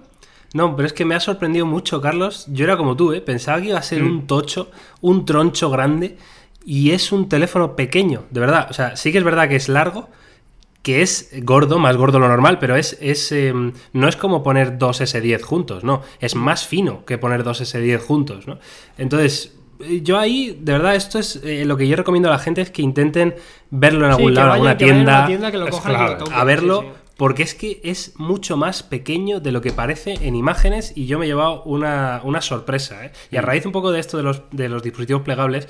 No, pero es que me ha sorprendido mucho, Carlos. Yo era como tú, ¿eh? Pensaba que iba a ser Mm. un tocho, un troncho grande, y es un teléfono pequeño, de verdad. O sea, sí que es verdad que es largo, que es gordo, más gordo de lo normal, pero es, es eh, no es como poner dos S10 juntos, no. Es más fino que poner dos S10 juntos, ¿no? Entonces, eh, yo ahí, de verdad, esto es eh, lo que yo recomiendo a la gente es que intenten verlo en algún lado, en alguna tienda. una tienda que lo cojan y que lo a verlo, sí, sí. porque es que es mucho más pequeño de lo que parece en imágenes y yo me he llevado una, una sorpresa. ¿eh? Y a raíz un poco de esto de los, de los dispositivos plegables,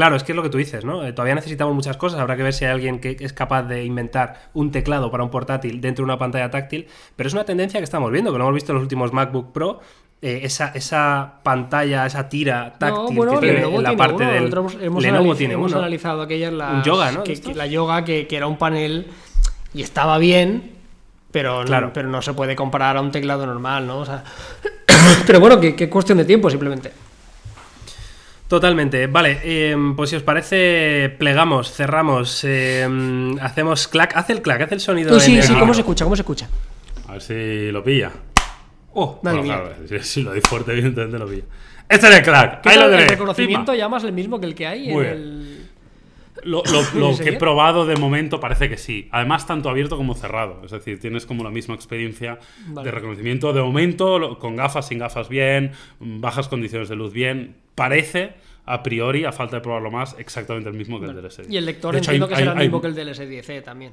claro, es que es lo que tú dices, ¿no? Eh, todavía necesitamos muchas cosas, habrá que ver si hay alguien que es capaz de inventar un teclado para un portátil dentro de una pantalla táctil, pero es una tendencia que estamos viendo, que lo hemos visto en los últimos MacBook Pro. eh, esa, esa pantalla, esa tira táctil No, bueno, que tiene Lenovo en la tiene parte uno, del nosotros hemos, Lenovo tiene hemos uno. analizado aquellas las Un yoga, ¿no? la yoga que, que era un panel y estaba bien, pero, Claro. pero no se puede comparar a un teclado normal, ¿no? O sea, pero bueno, que, que cuestión de tiempo simplemente. Totalmente. Vale, eh, pues si os parece, plegamos, cerramos, eh, hacemos clac. Haz el clac, haz el sonido. Sí, sí, sí. ¿cómo se escucha? ¿Cómo se escucha? A ver si lo pilla. Oh, Bueno, mía. claro, si, si lo doy fuerte, evidentemente lo pilla. Este es el. ¿Qué Ahí lo el tenéis. reconocimiento Pima. ya más el mismo que el que hay Muy en bien. el... Lo, lo- lo ¿En que he probado de momento parece que sí. Además, tanto abierto como cerrado. Es decir, tienes como la misma experiencia Vale. de reconocimiento. De momento, con gafas, sin gafas bien, bajas condiciones de luz bien. Parece, a priori, a falta de probarlo más, exactamente el mismo que el del S10. Y el lector De hecho, entiendo hay- que será hay- el mismo hay- que el del S10e también.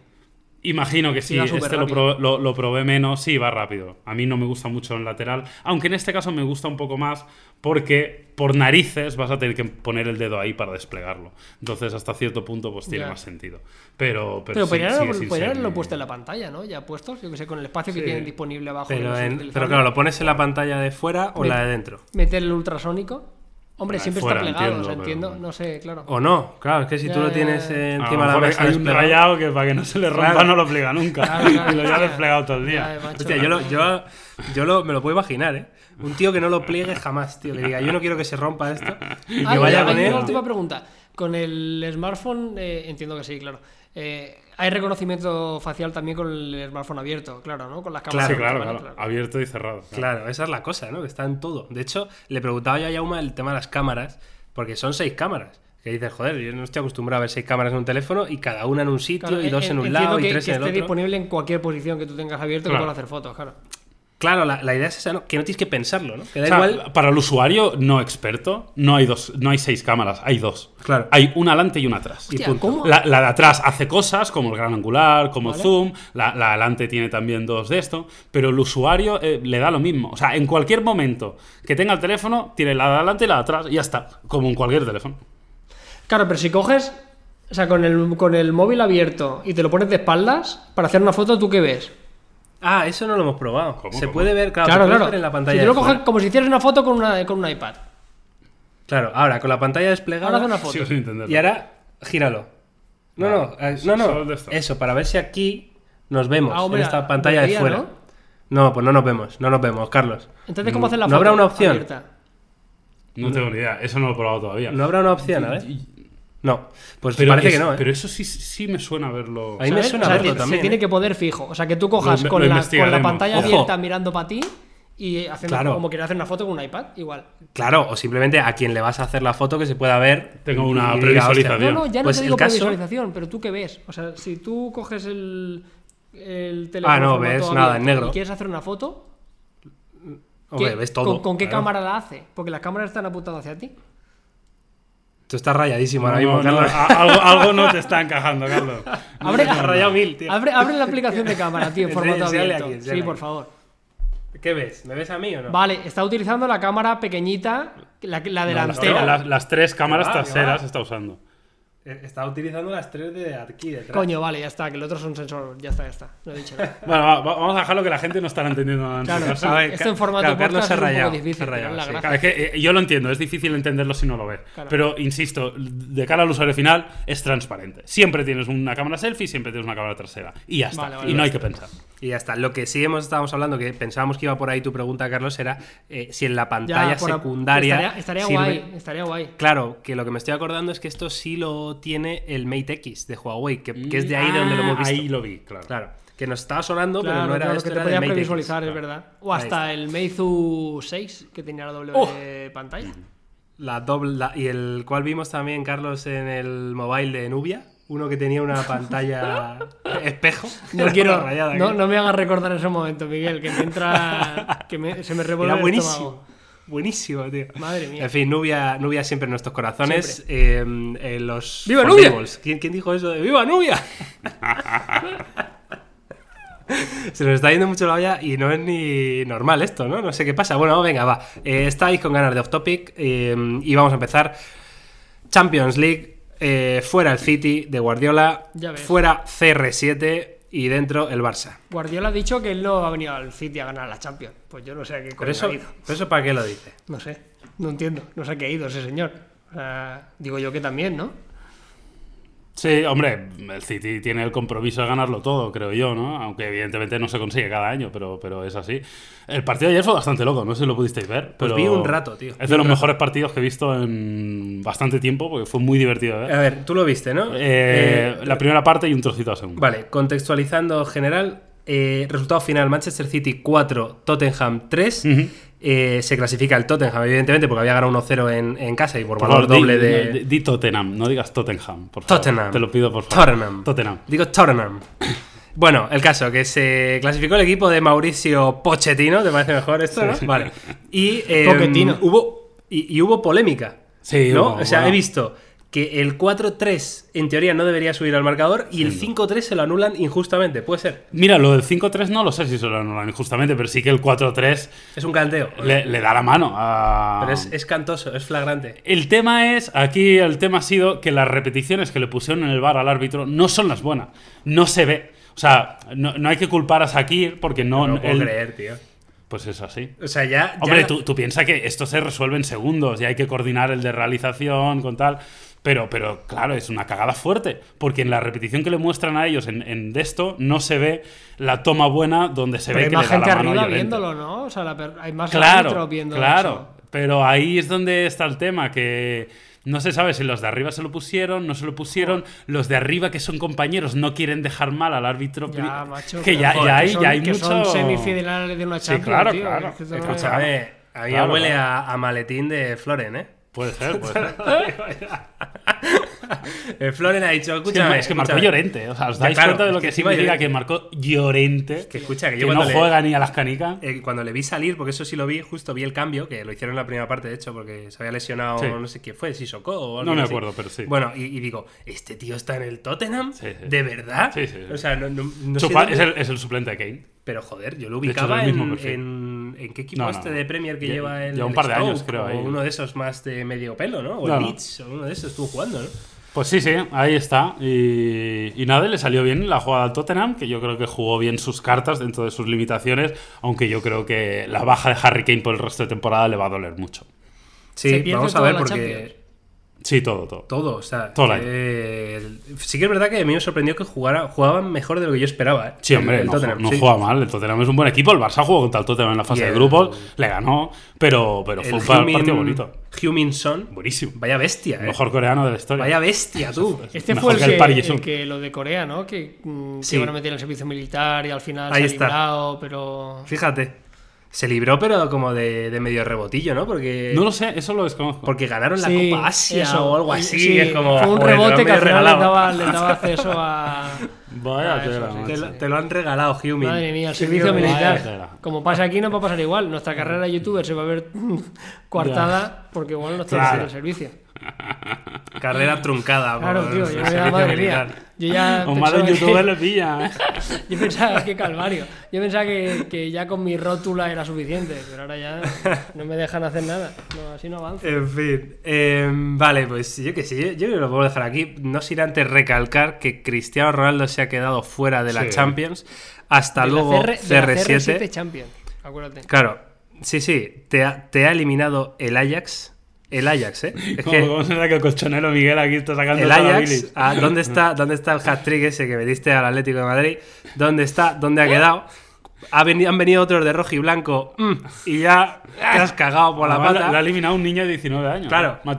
Imagino que sí, este lo, superrápido. pro- lo- lo probé menos, sí, va rápido. A mí no me gusta mucho en lateral, aunque en este caso me gusta un poco más porque por narices vas a tener que poner el dedo ahí para desplegarlo. Entonces hasta cierto punto pues tiene Ya. más sentido. Pero, pero, Pero sí, podrían haberlo- puesto en la pantalla, ¿no? Ya puestos, yo que sé, con el espacio que tienen disponible abajo. pero, en- claro, ¿lo pones en la pantalla de fuera o Me- la de dentro? Meter el ultrasónico. Hombre, siempre fuera, está plegado, entiendo, o sea, pero- entiendo, no sé, claro. ¿O no? Claro, es que si tú Ya, lo ya, tienes ya. lo encima de la mesa hay un rayado que para que no se le rompa Claro. no lo pliega nunca. Claro, claro, y lo lleva desplegado todo el día. macho. Hostia, yo, lo, yo, yo lo- me lo puedo imaginar, ¿eh? Un tío que no lo pliegue jamás, tío. Que diga, yo no quiero que se rompa esto. Y que Ah, vaya con él. una última pregunta. Con el smartphone, eh, entiendo que sí, claro. Eh, hay reconocimiento facial también con el smartphone abierto, claro, ¿no? Con las cámaras. Abiertas, claro, vale, claro. Abierto y cerrado. claro. Claro, esa es la cosa, ¿no? Que está en todo. De hecho, le preguntaba yo a Yauma el tema de las cámaras, porque son seis cámaras. Que dices, joder, yo no estoy acostumbrado a ver seis cámaras en un teléfono y cada una en un sitio Claro, y dos en- en un lado que, y tres que en el esté otro. disponible en cualquier posición que tú tengas abierto Claro. que puedas hacer fotos, claro. Claro, la, la idea es esa, ¿no? Que no tienes que pensarlo, ¿no? Que da O sea, igual. Para el usuario no experto, no hay dos, no hay seis cámaras, hay dos. Claro. Hay una adelante y una atrás. Y Hostia, punto. ¿cómo? La, la de atrás hace cosas como el gran angular, como Vale. el zoom, la, la de adelante tiene también dos de esto, pero el usuario eh, le da lo mismo. O sea, en cualquier momento que tenga el teléfono, tiene la de adelante y la de atrás y ya está, como en cualquier teléfono. Claro, pero si coges, o sea, con el, con el móvil abierto y te lo pones de espaldas, para hacer una foto, ¿tú qué ves? Ah, eso no lo hemos probado. ¿Cómo, se cómo? puede ver, claro, claro, ver en la si pantalla. te lo coges como si hicieras una foto con, una, con un iPad. Claro, ahora con la pantalla Ahora desplegada. haz una foto. Sigo sin entenderlo. Y ahora, gíralo. No, Vale. no, eh, no, no. Eso, para ver si aquí nos vemos Ah, hombre, en esta pantalla de fuera. ¿no? No, pues no nos vemos, no nos vemos, Carlos. Entonces, ¿cómo hacer la ¿No foto? habrá una opción? abierta? No tengo ni idea, eso no lo he probado todavía. ¿No habrá una opción, a ver? No, pues Pero parece es- que no, ¿eh? Pero eso sí, sí me suena verlo. Ahí me suena O sea, verlo te- también, Se tiene ¿eh? que poder fijo. O sea, que tú cojas Lo- con, lo la, con la investigaremos. pantalla Ojo. abierta mirando para ti y haciendo Claro. como quieres hacer una foto con un iPad, igual. Claro, o simplemente a quien le vas a hacer la foto que se pueda ver. Tengo una y previsualización. "Hostia". No, no, ya no Pues te digo por caso- visualización, pero tú qué ves. O sea, si tú coges el, el teléfono. Ah, no, ves nada, en negro. Y quieres hacer una foto, Hombre, ¿qué- ves todo. ¿con, con qué claro. cámara la hace? Porque las cámaras están apuntadas hacia ti. Tú estás rayadísimo ahora No, mismo, no, Carlos. algo, algo no te está encajando, Carlos. Abre, Te has rayado mil, tío. abre, abre la aplicación de cámara, tío, en formato abierto. aquí, sí, por favor. ¿Qué ves? ¿Me ves a mí o no? Vale, está utilizando la cámara pequeñita, la, la No, delantera. las, las tres cámaras traseras está usando. Eh, Está utilizando las tres de aquí detrás. Coño, vale, ya está, que el otro es un sensor. Ya está, ya está. No he dicho. Bueno, va- va- vamos a dejarlo que la gente no estará entendiendo nada. Claro, sí, ver, esto en formato claro, Carlos se es un poco difícil, se rayado, es la sí. gracia. Claro, es que eh, yo lo entiendo, es difícil entenderlo si no lo ves. Claro. Pero, insisto, de cara al usuario final es transparente. Siempre tienes una cámara selfie, siempre tienes una cámara trasera. Y ya está. Vale, vale, y no hay que pensar. Y ya está. Lo que sí hemos estábamos hablando, que pensábamos que iba por ahí tu pregunta, Carlos, era eh, si en la pantalla Ya, por a- secundaria. Estaría, estaría sirve- guay, estaría guay. Claro, que lo que me estoy acordando es que esto sí lo tiene el Mate X de Huawei, que, que es de ahí de donde lo hemos visto. Ah, Ahí lo vi, claro. Claro, que nos estaba sonando, pero Claro, no era esto, que te X. previsualizar, es verdad. O hasta el Meizu 6, que tenía la doble Oh. pantalla. La doble, la- y el cual vimos también, Carlos, en el mobile de Nubia. Uno que tenía una pantalla espejo. No quiero, rayada, no, no me hagas recordar ese momento, Miguel, que me entra, que me- se me revuelve Era el buenísimo. Buenísimo, tío. Madre mía. En fin, Nubia, Nubia siempre en nuestros corazones. Eh, eh, los ¡Viva. Nubia! ¿Quién, quién dijo eso de ¡Viva Nubia! Se nos está yendo mucho la olla y no es ni normal esto, ¿no? No sé qué pasa. Bueno, venga, va. Eh, estáis con ganas de off topic eh, y vamos a empezar. Champions League, eh, fuera el City de Guardiola, fuera CR7 y dentro el Barça. Guardiola ha dicho que él no ha venido al City a ganar la Champions. Pues yo no sé a qué Pero eso, ha ido. pero eso ¿para qué lo dice? No sé, no entiendo. No sé a qué ha ido ese señor. O sea, digo yo que también, ¿no? Sí, hombre, el City tiene el compromiso de ganarlo todo, creo yo, ¿no? Aunque evidentemente no se consigue cada año, pero, pero es así. El partido de ayer fue bastante loco, no sé si lo pudisteis ver. Pues pero vi un rato, tío. Es de los rato. mejores partidos que he visto en bastante tiempo, porque fue muy divertido de ver. A ver, tú lo viste, ¿no? Eh, Eh, la primera parte y un trocito a segunda. Vale, contextualizando general, eh, resultado final: Manchester City 4, Tottenham 3. Ujú. Eh, se clasifica el Tottenham, evidentemente, porque había ganado 1-0 en, en casa y por, Por valor favor, doble di, de. di- di Tottenham, no digas Tottenham, por favor. Tottenham. Te lo pido, por favor. Tottenham. Tottenham. Digo Tottenham. Bueno, el caso, que se clasificó el equipo de Mauricio Pochettino, ¿te parece mejor esto, no? Vale. Y eh, Pochettino. hubo, y, y hubo polémica. Sí, ¿no? hubo, o sea, bueno. he visto que el 4-3 en teoría no debería subir al marcador y el 5-3 se lo anulan injustamente, puede ser. Mira, lo del 5-3 no lo sé si se lo anulan injustamente, pero sí que el 4-3 Es un canteo. le, le da la mano a... Pero es, es cantoso, es flagrante. El tema es, aquí el tema ha sido que las repeticiones que le pusieron en el bar al árbitro no son las buenas. No se ve. O sea, no, no hay que culpar a Sakir porque no... No, lo puedo él- creer, tío. Pues es así. O sea, ya. Hombre, no- tú, tú piensas que esto se resuelve en segundos y hay que coordinar el de realización con tal. Pero, pero claro, es una cagada fuerte. Porque en la repetición que le muestran a ellos en, en de esto no se ve la toma buena donde se Pero ve hay que más le da gente la mano arriba viéndolo, ¿no? O sea, la per- hay más Claro, viendo claro. eso. Pero ahí es donde está el tema, que no se sabe si los de arriba se lo pusieron, no se lo pusieron, los de arriba que son compañeros no quieren dejar mal al árbitro. Ya, macho. que ya, joder, ya que hay, son- ya hay que mucho... son semifinales de una Sí, Champions, claro, tío. claro. Es que esto no Escucha, es- A ver, a mí me Claro, huele claro. a, a maletín de Floren, ¿eh? Puede ser, puede ser. Eh, Floren ha dicho, Es que, escúchame. es que marcó. Llorente. O sea, ¿os dais claro, cuenta de es lo que que, encima significa Llorente- que marcó Llorente? Que escucha, que que yo no cuando le- juega ni a las canicas. Eh, cuando le vi salir, porque eso sí lo vi, justo vi el cambio, que lo hicieron en la primera parte, de hecho, porque se había lesionado, Sí. no sé quién fue, Sissoko o No alguien me así. acuerdo, pero sí. Bueno, y, y digo, ¿este tío está en el Tottenham? Sí, sí. ¿De verdad? Sí, sí, sí. O sea, no, no, no sé pa- dónde- es, el, es el suplente de Kane. Pero joder, yo lo hecho, ubicaba en, en, ¿en qué equipo No, no, este no. de Premier que Lle- lleva el lleva un el par de años, creo, O ahí. uno de esos más de medio pelo, ¿no? O No, el no. Leeds, o uno de esos estuvo jugando, ¿no? Pues sí, sí, ahí está. Y, y nada, le salió bien la jugada al Tottenham, que yo creo que jugó bien sus cartas dentro de sus limitaciones, aunque yo creo que la baja de Harry Kane por el resto de temporada le va a doler mucho. Sí, vamos a ver porque... Sí, todo, todo. Todo, o sea, Todo sí que es verdad que a mí me sorprendió que jugara, jugaban mejor de lo que yo esperaba. ¿eh? Sí, hombre, El no, Tottenham, no sí. juega mal. El Tottenham es un buen equipo. El Barça jugó contra el Tottenham en la fase de grupos, le ganó, pero, pero fue un partido bonito. Heung-min Son, Buenísimo. vaya bestia, El ¿eh? mejor coreano de la historia. Vaya bestia, tú. Este Mejor fue el que el que, el que lo de Corea, ¿no? Que, mm, Sí. que iban a meter en el servicio militar y al final Ahí se ha está. librado, pero... Fíjate. Se libró, pero como de, de medio rebotillo, ¿no? Porque, No lo sé, eso lo desconozco. porque ganaron la Sí, Copa Asia eso. o algo así. Sí, es como, fue un joder, rebote que al final les daba, les daba acceso a... Vaya Ah, eso tela, sí. Te lo, te lo han regalado, Heung-min. Madre mía, el servicio militar. Como pasa aquí, no va a pasar igual. Nuestra carrera de youtuber se va a ver coartada porque igual no está Claro. en el servicio. Carrera truncada. Claro, por tío, yo ya, madre mía. Yo ya O más de pensaba youtuber que, le pilla, ¿eh? yo pensaba que calvario. Yo pensaba que, que ya con mi rótula era suficiente, pero ahora ya no me dejan hacer nada. No, así no avanzo. En fin, eh, vale, pues yo que sé, yo, yo lo puedo dejar aquí. No sin antes recalcar que Cristiano Ronaldo se ha quedado fuera de la Sí. Champions. Hasta De la luego CR de la CR7. CR7 Champions, acuérdate. Claro, sí, sí, te ha, te ha eliminado el Ajax El Ajax, ¿eh? Es ¿Cómo, que cómo será que el colchonero Miguel aquí está sacando el la Ajax, bilis? ah, ¿dónde está, ¿dónde está el hat-trick ese que metiste al Atlético de Madrid? ¿Dónde está? ¿Dónde ha quedado? Ha veni- han venido otros de rojo y blanco mm, y ya te has cagado por la Además, pata. La ha eliminado un niño de 19 años. Claro. ¿no?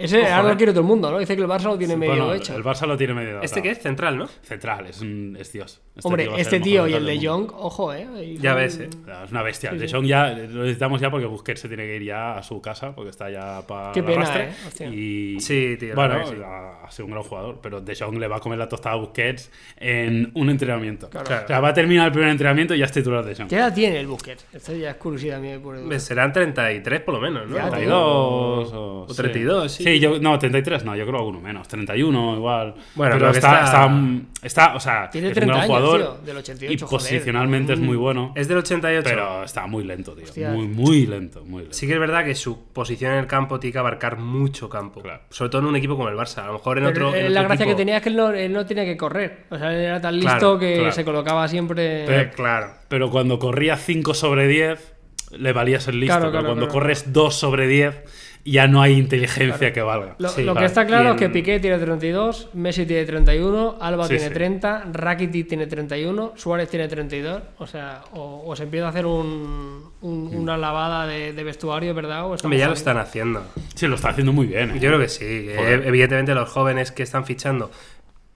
Ese Ojo, ahora eh. lo quiere todo el mundo, ¿no? Dice que el Barça lo tiene medio Bueno, hecho. el Barça lo tiene medio ¿Este datado. que es? Central, ¿no? Central, es, un, es Dios. Este Hombre, tío este tío mejor y el de. Jong, ojo, ¿eh? Ya ves, ¿eh? Es una bestia. Sí, de. Jong ya lo necesitamos ya porque Busquets se tiene que ir ya a su casa porque está ya para Qué pena, arrastre. ¿eh? Hostia. Y Sí, tío, Bueno, ha, sido un gran jugador, pero De Jong le va a comer la tostada a Busquets en un entrenamiento. Claro. O sea, va a terminar el primer entrenamiento y ya es titular De Jong. ¿Qué edad tiene el Busquets? Esto ya es curiosidad mía. Por Serán 33 por lo menos, ¿no? Ya, tío. 32 o, O 32, sí. Sí, yo, no, 33 no, yo creo alguno menos. 31 igual. Bueno, pero pero está, está- está, está, o sea, Tiene es 30 un gran años, jugador tío, del 88, y joder. posicionalmente es muy bueno, Es del 88. pero está muy lento, tío. Hostia. Muy, muy lento, muy lento. Sí que es verdad que su posición en el campo tiene que abarcar mucho campo. Claro. Sobre todo en un equipo como el Barça. A lo mejor en Pero otro. en la otro gracia equipo- que tenía es que él no, él no tenía que correr. O sea, él era tan listo Claro, que claro. se colocaba siempre. Eh, claro. Pero cuando corría 5 sobre 10, le valía ser listo. Claro, pero cuando claro. corres 2 sobre 10, ya no hay inteligencia que valga. Lo, Sí, lo vale. que está claro es que Piqué tiene 32, Messi tiene 31, Alba Sí, tiene sí. 30, Rakitic tiene 31, Suárez tiene 32. O sea, o, o se empieza a hacer un, un- una lavada de, de vestuario, ¿verdad? O estamos Hombre, ya lo están haciendo. Sí, lo está haciendo muy bien. ¿eh? Yo creo que sí. evidentemente los jóvenes que están fichando.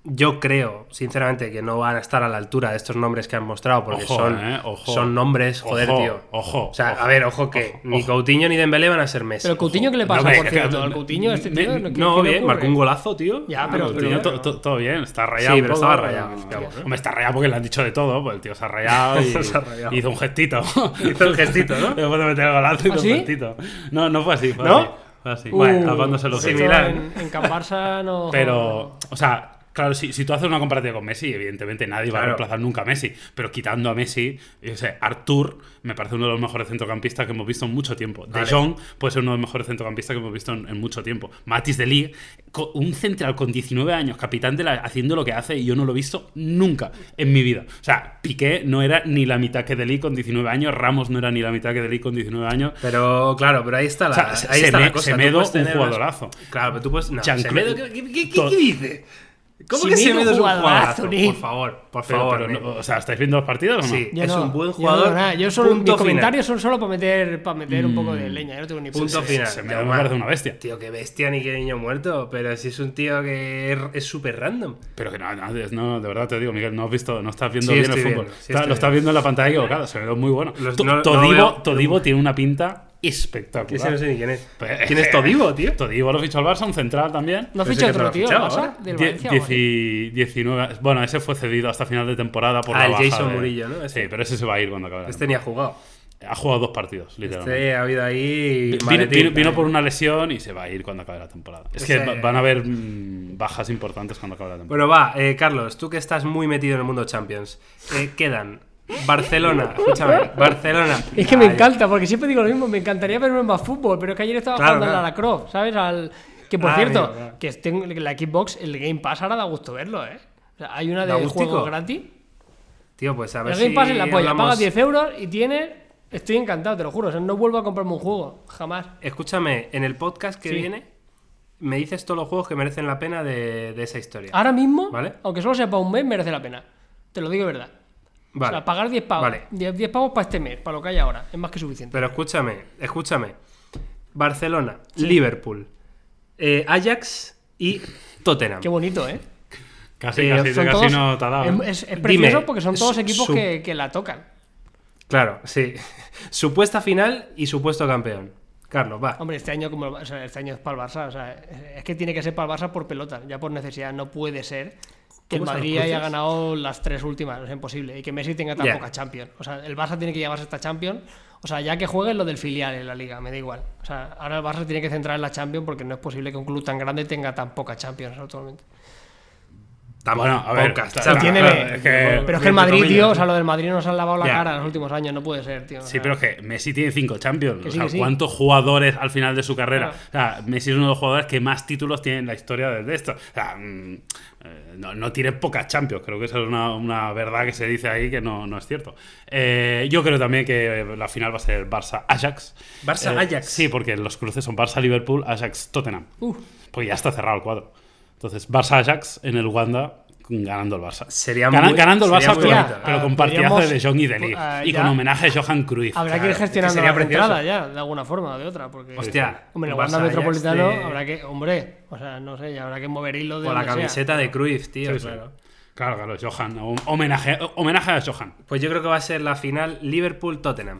Yo creo, sinceramente, que no van a estar a la altura de estos nombres que han mostrado, porque Ojo, son, eh, ojo. son nombres, joder, Ojo, tío. ojo, O sea, ojo, a ver, ojo que ojo, ni ojo. Coutinho ni Dembélé van a ser Messi. Pero Coutinho, ¿qué le pasa, No, por cierto? Al Coutinho, este me- tío. ¿qué- no, qué bien, marcó un golazo, tío. Ya, Ah, pero- el pero- pero- to- todo bien, está rayado. Sí, un pero estaba rayado, eh, ¿no? Hombre, está rayado porque le han dicho de todo. Pues el tío se ha rayado y Se ha rayado. hizo un gestito. Hizo el gestito, ¿no? Después de meter el golazo, hizo ¿Ah, sí? un gestito. No, no fue así. Fue ¿No? así. Fue así. Uh, Bueno, tapándose los sí, Milan. En, en Can Barça no. Pero, o sea, claro, si, si tú haces una comparativa con Messi, evidentemente nadie va a Claro. reemplazar nunca a Messi. Pero quitando a Messi, yo sé, Artur me parece uno de los mejores centrocampistas que hemos visto en mucho tiempo. De Vale. Jong puede ser uno de los mejores centrocampistas que hemos visto en, en mucho tiempo. Matis de co- un central con 19 años, capitán de la, haciendo lo que hace, y yo no lo he visto nunca en mi vida. O sea, Piqué no era ni la mitad que de Ligt con 19 años, Ramos no era ni la mitad que de Ligt con 19 años. Pero claro, pero ahí está la, O sea, se- ahí está Seme- la cosa. Semedo, un jugadorazo. Claro, pero tú puedes. No, Semedo, ¿qué, qué- qué- qué dice? ¿Cómo que Semedo Semedo es un jugadorazo. Por favor, por Pero, favor. pero Nick. no- o sea, ¿estáis viendo los partidos o no? Sí, Yo es no, un buen yo jugador. no, nada, yo solo, mis final. comentarios son solo para meter, para meter un poco de leña. Yo no tengo ni Punto idea. final. se me- parece una bestia. Tío, qué bestia ni qué niño muerto. Pero si es un tío que es- es súper random. Pero que no, no, es- no, de verdad te digo, Miguel, no has visto, no estás viendo Sí, bien el fútbol. viendo, sí, Está- estoy lo estás viendo. en la pantalla equivocada, se ve muy bueno. Los- Todibo, Todibo tiene una pinta espectacular. ese no sé ni quién es. Pues- ¿Quién es Todibo, tío? Todibo lo fichó al Barça, un central también. Ficha que otro lo tío, fichaba ¿no? ¿Pasa? ahora. Del Die- Valencia o algo así. dieci- 19, bueno, ese fue cedido hasta final de temporada por Ah, la el baja Jason de- Murillo, ¿no? Ese. Sí, pero ese se va a ir cuando acabe. la Este ni ha jugado. Ha jugado dos partidos, literalmente. Este ha habido ahí. Vino, maletín, vino- vino por una lesión y se va a ir cuando acabe la temporada. Es que va- van a haber mm, bajas importantes cuando acabe la temporada. Bueno, va, eh, Carlos, tú que estás muy metido en el mundo Champions. eh, quedan Barcelona, escúchame, Barcelona. Es que me encanta, porque siempre digo lo mismo, me encantaría verme más fútbol, pero es que ayer estaba Claro, jugando claro. Lara Croft, ¿sabes? Al... Que por Ah, cierto, que tengo la Xbox, el Game Pass ahora da gusto verlo, ¿eh? O sea, hay una ¿Da de gustico? juego gratis. Tío, pues a ver El Game si Pass en la polla, hablamos- pagas 10 euros y tiene. Estoy encantado, te lo juro. O sea, no vuelvo a comprarme un juego, jamás. Escúchame, en el podcast que Sí. viene, me dices todos los juegos que merecen la pena de, de esa historia. Ahora mismo, Vale. aunque solo sea para un mes, merece la pena. Te lo digo de verdad. Vale. O sea, pagar 10 pavos. Vale. 10, 10 pavos para este mes, para lo que hay ahora. Es más que suficiente. Pero escúchame, escúchame. Barcelona, Liverpool, eh, Ajax y Tottenham. Qué bonito, ¿eh? Casi, Eh, casi, Son casi todos- no te ha dado. Es, es Dime, precioso porque son todos equipos su- que, que la tocan. Claro, sí. Supuesta final y supuesto campeón. Carlos, va. Hombre, este año como o sea, este año es para el Barça, o sea, es que tiene que ser para el Barça por pelota, ya por necesidad, no puede ser que el ¿Cómo se Madrid haya ganado las tres últimas, es imposible, y que Messi tenga tan poca Champions. O sea, el Barça tiene que llevarse esta Champions, o sea, ya que juegue lo del filial en la liga, me da igual. O sea, ahora el Barça tiene que centrar en la Champions porque no es posible que un club tan grande tenga tan poca Champions actualmente. Bueno, a ver, Podcast, claro, tiene- claro, es que- pero es que el Madrid, comillas. tío, o sea, lo del Madrid nos han lavado la cara en los últimos años, no puede ser, tío. o Sí, sea, pero es que Messi tiene cinco Champions. Que o sí, sea, sí. ¿cuántos jugadores al final de su carrera? Claro. O sea, Messi es uno de los jugadores que más títulos tiene en la historia de esto. O sea, mm, eh, no, no tiene pocas Champions. Creo que esa es una, una verdad que se dice ahí que no, no es cierto. Eh, yo creo también que la final va a ser Barça-Ajax. Barça-Ajax. sí, porque los cruces son Barça-Liverpool, Ajax-Tottenham. Uf. Porque ya está cerrado el cuadro. Entonces, Barça-Ajax en el Wanda ganando el Barça. Sería Gana- muy- ganando el sería Barça, muy pero, bonito. pero con partidazo podríamos- de Jong y Ligt. ah, y con homenaje a Johan Cruyff. Habrá que ir gestionando es que sería la entrada ya, de alguna forma o de otra. Porque, Hostia, hombre, el Barça Metropolitano habrá que, hombre, o sea, no sé, ya habrá que mover hilo de Con la sea. camiseta de Cruyff, tío. Sí, sí. claro. Claro, claro, Johan. hom- Homenaje, homenaje a Johan. Pues yo creo que va a ser la final Liverpool-Tottenham.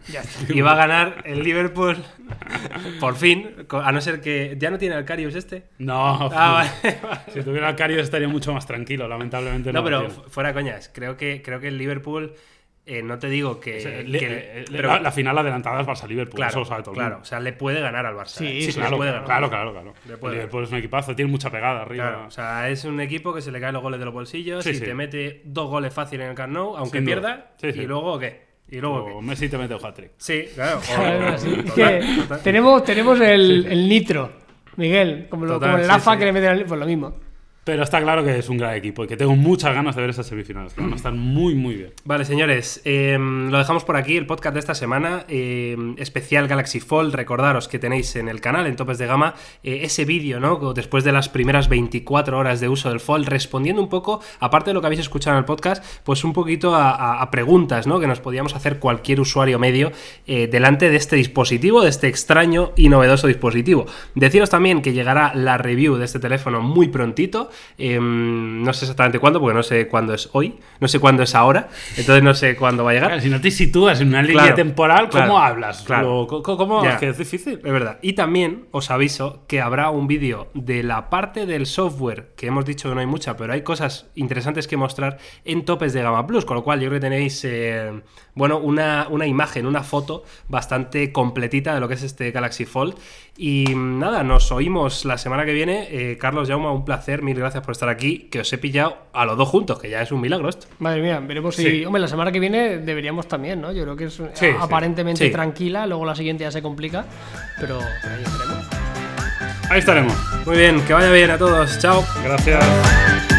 Y va a ganar el Liverpool por fin, a no ser que ya no tiene al Carius este. No, Ah, vale, vale. si tuviera el Carius estaría mucho más tranquilo, lamentablemente no. No, pero fuera coñas, creo que, creo que el Liverpool, eh, no te digo que... O sea, que le- el- eh, pero- la, la final adelantada es Barça-Liverpool, claro, eso lo sabe todo el claro, mundo. o sea, le puede ganar al Barça. Sí, ¿eh? sí, le claro, puede claro, ganar. claro, claro, Le claro. puede El Liverpool es un equipazo, tiene mucha pegada arriba. Claro, o sea, es un equipo que se le caen los goles de los bolsillos Sí, y sí. te mete dos goles fácil en el Camp Nou, aunque pierda. Sí, sí. ¿Y luego qué? ¿Y luego o qué? Messi te mete un hat-trick. Sí, claro. o- Claro, así. total, Es que total. tenemos, tenemos el, el nitro, Miguel, como, lo- Total, como el sí, AFA sí. que le meten al pues lo mismo. Pero está claro que es un gran equipo y que tengo muchas ganas de ver esas semifinales, que van a estar muy, muy bien. Vale, señores, eh, lo dejamos por aquí, el podcast de esta semana, eh, especial Galaxy Fold. Recordaros que tenéis en el canal, en Topes de Gama, eh, ese vídeo, ¿no? Después de las primeras 24 horas de uso del Fold, respondiendo un poco, aparte de lo que habéis escuchado en el podcast, pues un poquito a, a- a preguntas, ¿no? Que nos podíamos hacer cualquier usuario medio eh, delante de este dispositivo, de este extraño y novedoso dispositivo. Deciros también que llegará la review de este teléfono muy prontito. Eh, no sé exactamente cuándo, porque no sé cuándo es hoy, no sé cuándo es ahora, entonces no sé cuándo va a llegar. Claro, si no te sitúas en una línea Claro, temporal, ¿cómo claro, hablas? claro. Lo- ¿Cómo? Es que es difícil. Es verdad. Y también os aviso que habrá un vídeo de la parte del software, que hemos dicho que no hay mucha, pero hay cosas interesantes que mostrar en topes de Gama Plus, con lo cual yo creo que tenéis, eh, bueno, una, una imagen, una foto bastante completita de lo que es este Galaxy Fold. Y nada, nos oímos la semana que viene. Eh, Carlos Jauma, un placer, mil gracias por estar aquí, que os he pillado a los dos juntos, que ya es un milagro esto. Madre mía, veremos si. Sí. Hombre, la semana que viene deberíamos también, ¿no? Yo creo que es Sí, sí. aparentemente Sí. tranquila, luego la siguiente ya se complica, pero ahí estaremos. Ahí estaremos. Muy bien, que vaya bien a todos, chao. Gracias.